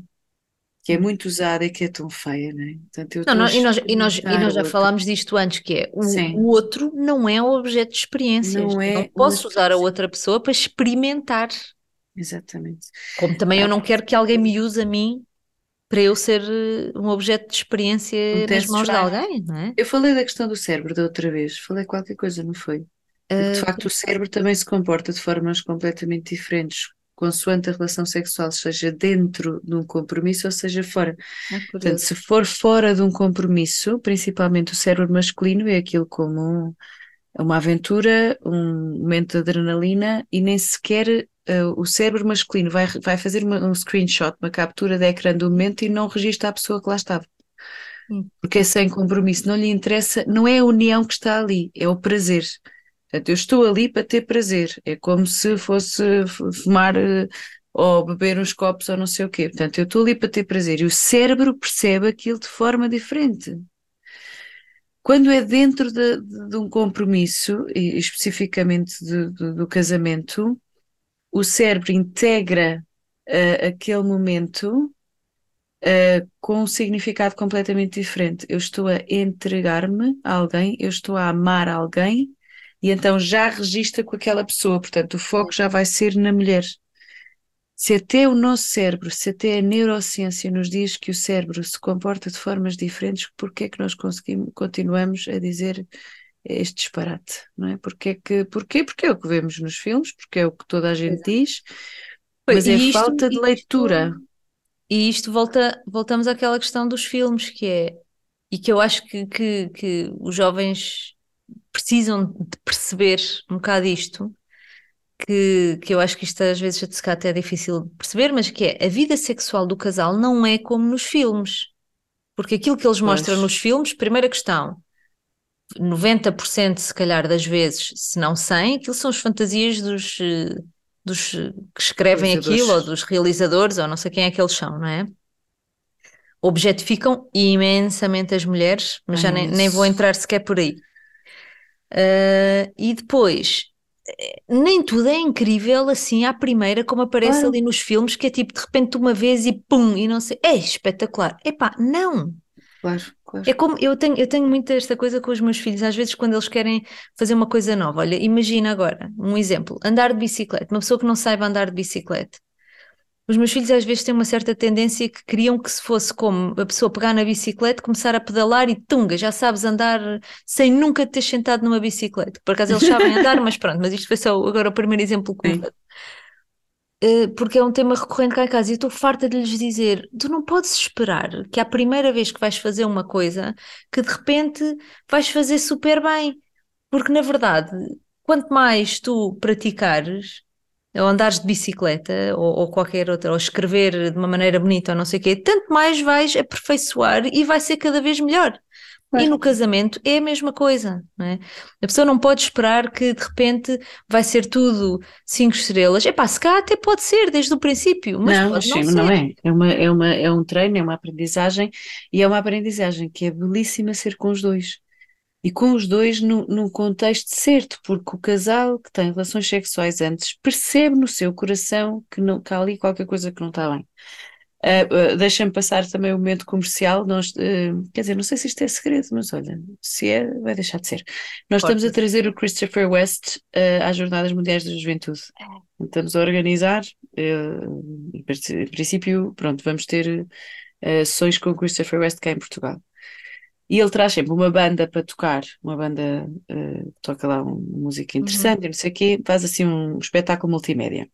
que é muito usada e que é tão feia, não é? Portanto, não, não, e, nós, e, nós, e nós já falámos disto antes, que é o, o, outro não é o objeto de experiências. Não, é não posso usar a outra pessoa para experimentar. Exatamente. Como também eu não quero que alguém me use a mim para eu ser eh, um objeto de experiência um nas mãos de alguém, não é? Eu falei da questão do cérebro da outra vez, falei qualquer coisa, não foi? Porque, de uh, facto, o cérebro também se comporta de formas completamente diferentes consoante a relação sexual seja dentro de um compromisso ou seja fora. É Portanto, se for fora de um compromisso, principalmente o cérebro masculino é aquilo como uma aventura, um momento de adrenalina e nem sequer uh, o cérebro masculino vai, vai fazer uma, um screenshot, uma captura de ecrã do momento e não registra a pessoa que lá estava. Hum. Porque é sem compromisso, não lhe interessa, não é a união que está ali, é o prazer. Portanto, eu estou ali para ter prazer. É como se fosse fumar eh, ou beber uns copos ou não sei o quê. Portanto, eu estou ali para ter prazer. E o cérebro percebe aquilo de forma diferente. Quando é dentro de, de, de um compromisso, e especificamente de, do casamento, o cérebro integra uh, aquele momento uh, com um significado completamente diferente. Eu estou a entregar-me a alguém, eu estou a amar alguém, e então já registra com aquela pessoa, portanto, o foco já vai ser na mulher. Se até o nosso cérebro, se até a neurociência nos diz que o cérebro se comporta de formas diferentes, porque é que nós conseguimos, continuamos a dizer este disparate, não é? Porque é que, porquê? Porque é o que vemos nos filmes, porque é o que toda a gente diz, mas e é isto, falta de leitura. Isto, e isto volta, voltamos àquela questão dos filmes, que é, e que eu acho que, que, que os jovens precisam de perceber um bocado isto, que, que eu acho que isto às vezes até é difícil de perceber, mas que é a vida sexual do casal não é como nos filmes. Porque aquilo que eles mostram pois. nos filmes, primeira questão, 90% se calhar das vezes, se não 100, aquilo são as fantasias dos, dos que escrevem aquilo, ou dos realizadores, ou não sei quem é que eles são, não é? Objetificam imensamente as mulheres, mas Ai, já nem, nem, vou entrar sequer por aí. Uh, e depois, nem tudo é incrível assim à primeira, como aparece claro. ali nos filmes, que é tipo de repente uma vez e pum, e não sei, é espetacular. Epá, não! Claro, claro. É como eu tenho, eu tenho muito esta coisa com os meus filhos, às vezes quando eles querem fazer uma coisa nova. Olha, imagina agora, um exemplo: andar de bicicleta. Uma pessoa que não saiba andar de bicicleta. Os meus filhos às vezes têm uma certa tendência que queriam que se fosse como a pessoa pegar na bicicleta, começar a pedalar e tunga, já sabes andar sem nunca ter sentado numa bicicleta. Por acaso eles sabem [laughs] andar, mas pronto, mas isto foi só agora o primeiro exemplo que me uh, porque é um tema recorrente cá em casa e eu estou farta de lhes dizer: tu não podes esperar que à primeira vez que vais fazer uma coisa que de repente vais fazer super bem, porque na verdade, quanto mais tu praticares, ou andares de bicicleta ou, ou, qualquer outra, ou escrever de uma maneira bonita ou não sei o quê, tanto mais vais aperfeiçoar e vai ser cada vez melhor. E no casamento é a mesma coisa, não é? A pessoa não pode esperar que de repente vai ser tudo cinco estrelas. É pá, se cá até pode ser desde o princípio, mas não, pode não, não, não é. É, uma, é, uma, é um treino, é uma aprendizagem e é uma aprendizagem que é belíssima ser com os dois e com os dois no, no contexto certo, porque o casal que tem relações sexuais antes percebe no seu coração que, não, que há ali qualquer coisa que não está bem. Uh, uh, Deixa-me passar também o momento comercial. Nós, uh, quer dizer, não sei se isto é segredo, mas olha, se é, vai deixar de ser. Nós Pode estamos a trazer o Christopher West às Jornadas Mundiais da Juventude. Estamos a organizar, em princípio, pronto, vamos ter sessões com o Christopher West cá em Portugal. E ele traz sempre uma banda para tocar, uma banda uh, toca lá uma música uhum. interessante, uhum. não sei o quê, faz assim um espetáculo multimédia.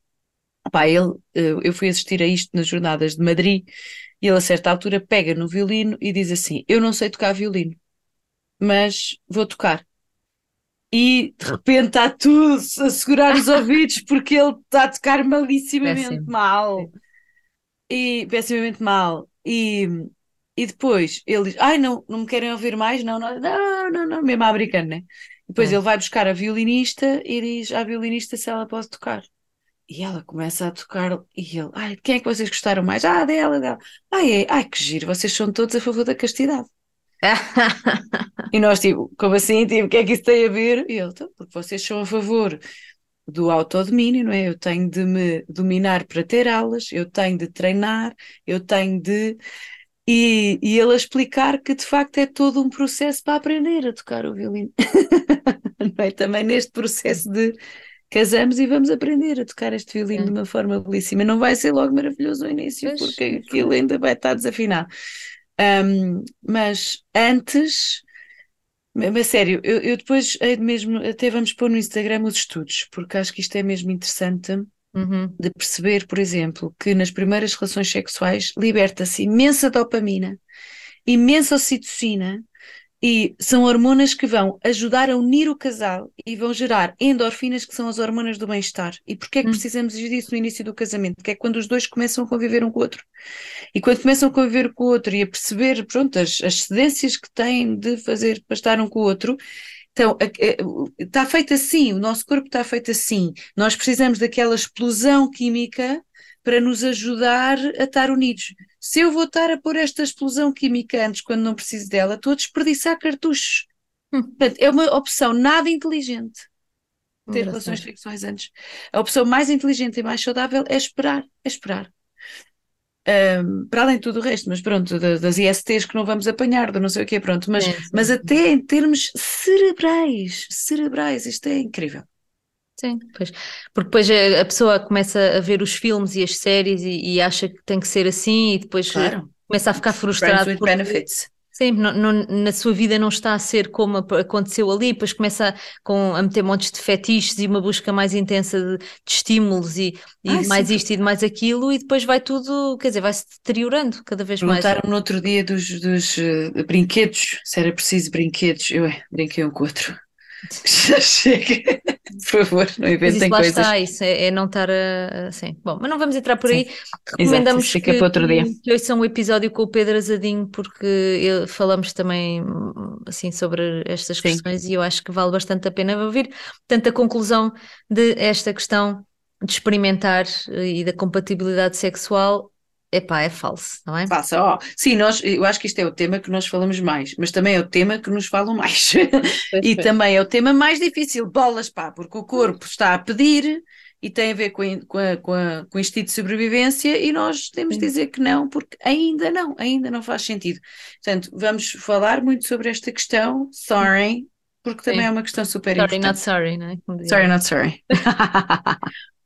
Pá, ele, uh, eu fui assistir a isto nas jornadas de Madrid e ele a certa altura pega no violino e diz assim: Eu não sei tocar violino, mas vou tocar. E de repente está tudo a segurar os [laughs] ouvidos porque ele está a tocar malissimamente Péssimo. mal. E pessimamente mal. E e depois ele diz: Ai, não, não me querem ouvir mais? Não, não, não, não, não mesmo americano, né? Depois é. ele vai buscar a violinista e diz à violinista se ela pode tocar. E ela começa a tocar e ele: Ai, quem é que vocês gostaram mais? Ah, dela, dela. Ai, é, ai, que giro, vocês são todos a favor da castidade. [laughs] e nós, tipo, como assim? Tipo, o que é que isso tem a ver? E ele, então, porque vocês são a favor do autodomínio, não é? Eu tenho de me dominar para ter aulas, eu tenho de treinar, eu tenho de. E, e ele a explicar que de facto é todo um processo para aprender a tocar o violino. [laughs] é? Também neste processo de casamos e vamos aprender a tocar este violino é. de uma forma belíssima. Não vai ser logo maravilhoso no início, pois, porque aquilo ainda vai estar desafinado. Um, mas antes, mas sério, eu, eu depois mesmo, até vamos pôr no Instagram os estudos, porque acho que isto é mesmo interessante Uhum. De perceber, por exemplo, que nas primeiras relações sexuais liberta-se imensa dopamina, imensa ocitocina, e são hormonas que vão ajudar a unir o casal e vão gerar endorfinas, que são as hormonas do bem-estar. E porquê é que hum. precisamos disso no início do casamento? Porque é quando os dois começam a conviver um com o outro. E quando começam a conviver com o outro e a perceber, pronto, as, as cedências que têm de fazer para estar um com o outro, Então, está feito assim, o nosso corpo está feito assim. Nós precisamos daquela explosão química para nos ajudar a estar unidos. Se eu vou estar a pôr esta explosão química antes, quando não preciso dela, estou a desperdiçar cartuchos. Hum. Portanto, é uma opção nada inteligente ter relações sexuais antes. A opção mais inteligente e mais saudável é esperar, é esperar. Um, para além de tudo o resto, mas pronto, das ISTs que não vamos apanhar, do não sei o quê, pronto, mas, é, mas até em termos cerebrais, cerebrais, isto é incrível. Sim, pois. Porque depois a pessoa começa a ver os filmes e as séries e, e acha que tem que ser assim e depois claro. começa a ficar frustrado. With porque, benefits. Sim, não, não, na sua vida não está a ser como aconteceu ali, depois começa a, com, a meter montes de fetiches e uma busca mais intensa de, de estímulos e, e ah, mais sim. isto e de mais aquilo, e depois vai tudo, quer dizer, vai-se deteriorando cada vez mais. Perguntaram no outro dia dos, dos uh, brinquedos, se era preciso brinquedos, eu é, brinquei um com outro. [laughs] [laughs] Já chega, por favor, não inventem lá coisas. Está, isso é, é não estar assim. Bom, mas não vamos entrar por aí. Sim. Recomendamos Exato, que, para outro dia. que ouçam um episódio com o Pedro Azadinho, porque falamos também assim sobre estas Sim. questões e eu acho que vale bastante a pena ouvir. Portanto, a conclusão de esta questão de experimentar e da compatibilidade sexual Epá, é falso, não é? Falso, ó. Oh, sim, nós, eu acho que isto é o tema que nós falamos mais, mas também é o tema que nos falam mais. [laughs] e também é o tema mais difícil, bolas, pá, porque o corpo está a pedir e tem a ver com, com, a, com, a, com o instinto de sobrevivência e nós temos de dizer que não, porque ainda não, ainda não faz sentido. Portanto, vamos falar muito sobre esta questão, sorry, porque também Sim. é uma questão super sorry, importante. Sorry, not sorry, não é? Sorry, not sorry.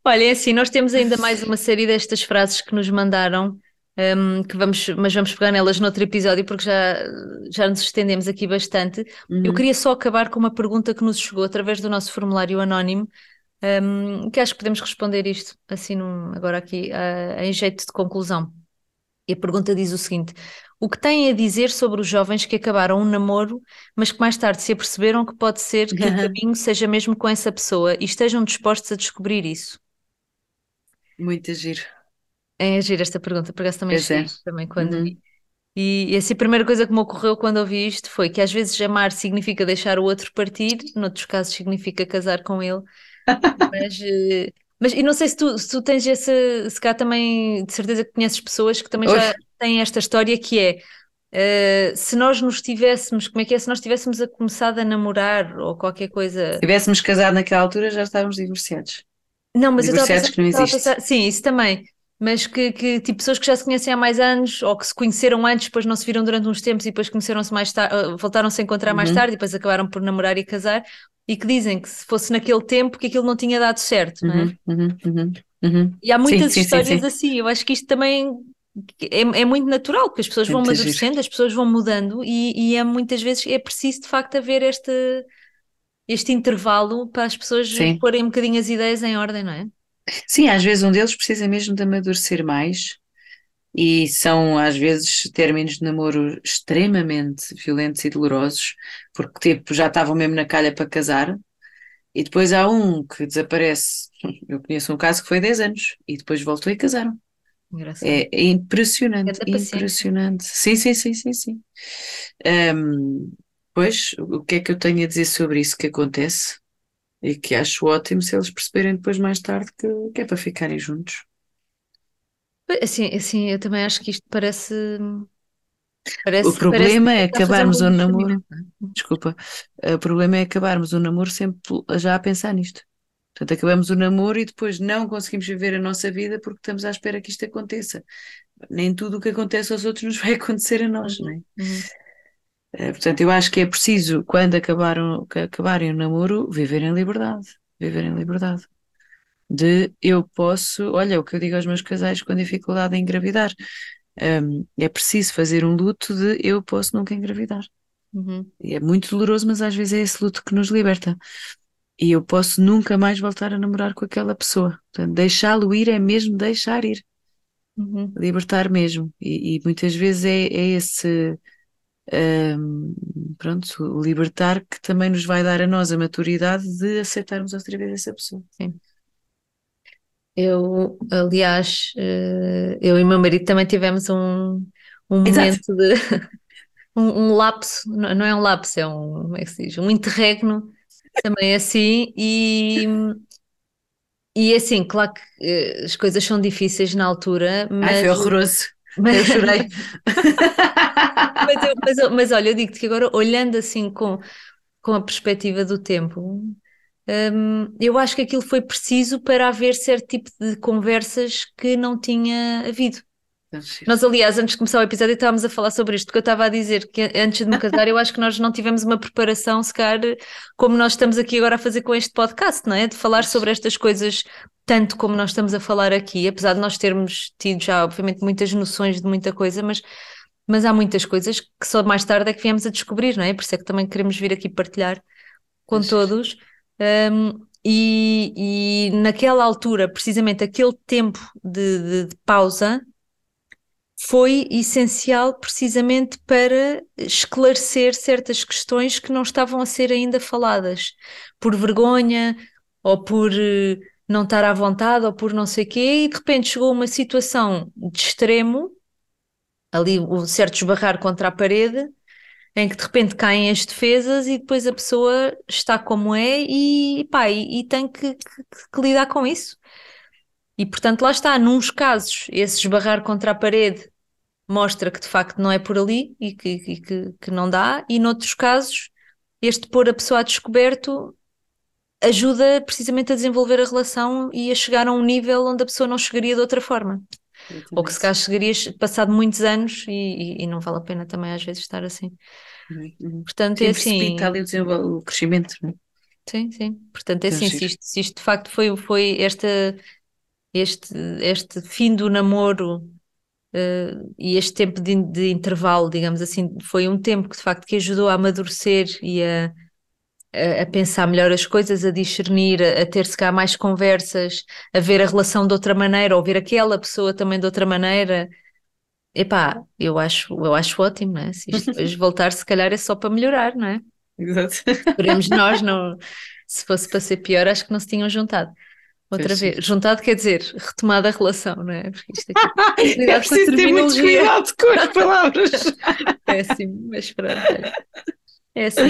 Olha, é assim, nós temos ainda mais uma série destas frases que nos mandaram, um, que vamos, mas vamos pegar nelas noutro episódio porque já, já nos estendemos aqui bastante. Uhum. Eu queria só acabar com uma pergunta que nos chegou através do nosso formulário anónimo, um, que acho que podemos responder isto assim num, agora aqui uh, em jeito de conclusão. E a pergunta diz o seguinte: o que têm a dizer sobre os jovens que acabaram um namoro, mas que mais tarde se aperceberam que pode ser que o [laughs] caminho seja mesmo com essa pessoa e estejam dispostos a descobrir isso? Muito giro. É agir esta pergunta, por acaso também é. também quando uhum. E, e assim, a primeira coisa que me ocorreu quando ouvi isto foi que às vezes amar significa deixar o outro partir, noutros casos significa casar com ele. mas, eh, mas e não sei se tu, se tu tens essa, se cá também, de certeza que conheces pessoas que também já têm esta história que é Uh, se nós nos tivéssemos, como é que é? Se nós tivéssemos a começado a namorar ou qualquer coisa. Se tivéssemos casado naquela altura, já estávamos divorciados. Não, mas eu a pensar, que não existe. Pensar, sim, isso também. Mas que, que, tipo, pessoas que já se conhecem há mais anos ou que se conheceram antes, depois não se viram durante uns tempos e depois conheceram-se mais tarde, eh, voltaram-se a encontrar uhum. mais tarde e depois acabaram por namorar e casar e que dizem que se fosse naquele tempo que aquilo não tinha dado certo, não é? Uhum, uhum, uhum, uhum. e há muitas sim, histórias sim, sim, assim, eu acho que isto também é, é muito natural, porque as pessoas vão amadurecendo, as pessoas vão mudando e, e é muitas vezes é preciso de facto haver este, este intervalo para as pessoas porem um bocadinho as ideias em ordem, não é? Sim, às vezes um deles precisa mesmo de amadurecer mais e são às vezes términos de namoro extremamente violentos e dolorosos, porque tipo, já estavam mesmo na calha para casar, e depois há um que desaparece. Eu conheço um caso que foi 10 anos e depois voltou e casaram. É, é, impressionante, impressionante. Sim, sim, sim, sim, sim. Um, pois, o que é que eu tenho a dizer sobre isso que acontece? E que acho ótimo se eles perceberem depois mais tarde que, que é para ficarem juntos. Assim, assim, eu também acho que isto parece. parece o problema parece é acabarmos o namoro. Desculpa. O problema é acabarmos o namoro sempre já a pensar nisto. Portanto, acabamos o namoro e depois não conseguimos viver a nossa vida porque estamos à espera que isto aconteça. Nem tudo o que acontece aos outros nos vai [laughs] acontecer a nós, não é? Uhum. Eh, portanto, eu acho que é preciso, quando acabaram, acabarem o namoro, viver em liberdade. Viver em liberdade. De eu posso, olha, o que eu digo aos meus casais com dificuldade em engravidar, um, é preciso fazer um luto de eu posso nunca engravidar. Uhum. E é muito doloroso, mas às vezes é esse luto que nos liberta. E eu posso nunca mais voltar a namorar com aquela pessoa. Portanto, deixá-lo ir é mesmo deixar ir. Uhum. Libertar mesmo. E, e, muitas vezes é, é esse um, pronto, libertar que também nos vai dar a nós a maturidade de aceitarmos outra vez essa pessoa. Sim. Eu, aliás, eh, eu e meu marido também tivemos um, um momento de [laughs] um, um lapso, não é um lapso, é um, como é que se diz? Um interregno também assim e e assim, claro que uh, as coisas são difíceis na altura, mas. Ai, foi horroroso. Eu chorei. [laughs] mas, eu, mas, mas, olha, eu digo-te que agora, olhando assim com, com a perspectiva do tempo, um, eu acho que aquilo foi preciso para haver certo tipo de conversas que não tinha havido. Nós, aliás, antes de começar o episódio, estávamos a falar sobre isto, porque eu estava a dizer que antes de me [laughs] casar, eu acho que nós não tivemos uma preparação, se calhar, como nós estamos aqui agora a fazer com este podcast, não é? De falar sobre estas coisas tanto como nós estamos a falar aqui, apesar de nós termos tido já, obviamente, muitas noções de muita coisa, mas, mas há muitas coisas que só mais tarde é que viemos a descobrir, não é? Por isso é que também queremos vir aqui partilhar com todos. Um, e, e naquela altura, precisamente aquele tempo de, de, de pausa foi essencial precisamente para esclarecer certas questões que não estavam a ser ainda faladas, por vergonha ou por eh, não estar à vontade ou por não sei quê, e de repente chegou uma situação de extremo, ali o certo esbarrar contra a parede, em que de repente caem as defesas e depois a pessoa está como é e, pá, e, e tem que, que, que lidar com isso. E portanto, lá está, nos casos, esse esbarrar contra a parede mostra que de facto não é por ali e que, e que, que não dá, e noutros casos, este pôr a pessoa a descoberto ajuda precisamente a desenvolver a relação e a chegar a um nível onde a pessoa não chegaria de outra forma. Ou que se calhar chegarias passado muitos anos e, e, e, não vale a pena também às vezes estar assim. Uhum. Portanto, sim, é assim. ali o, o crescimento, não é? Sim, sim. Portanto, é assim, se isto, se isto de facto foi, foi esta, este, este fim do namoro uh, e este tempo de, de, intervalo, digamos assim, foi um tempo que de facto que ajudou a amadurecer e a, a, a pensar melhor as coisas, a discernir, a, a ter se cá mais conversas, a ver a relação de outra maneira, ou ver aquela pessoa também de outra maneira. Epá, eu acho, eu acho ótimo, não é? Se isto depois [laughs] voltar, se calhar é só para melhorar, não é? Exato. Esperemos nós, não, se fosse para ser pior, acho que não se tinham juntado. Outra vez, sim. juntado quer dizer retomada a relação, não é? Porque isto aqui, [laughs] é preciso ter muito cuidado com as palavras. [laughs] Péssimo, mas pronto. É assim,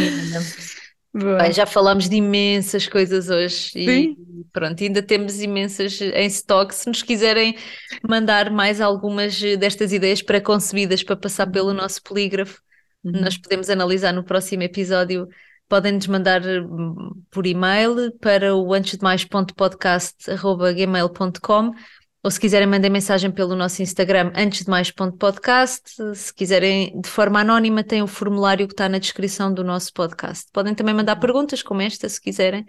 Bem, já falámos de imensas coisas hoje Sim. e pronto, ainda temos imensas em stock. Se nos quiserem mandar mais algumas destas ideias pré-concebidas para passar pelo uhum. nosso polígrafo, uhum. nós podemos analisar no próximo episódio. Podem-nos mandar hum, por e-mail para o antes de mais.podcast.gmail.com ou se quiserem mandem mensagem pelo nosso Instagram antes de mais ponto podcast, se quiserem de forma anónima tem o formulário que está na descrição do nosso podcast. Podem também mandar perguntas como esta se quiserem.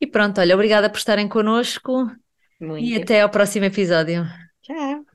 E pronto, olha, obrigada por estarem connosco Muito. e até ao próximo episódio. Tchau.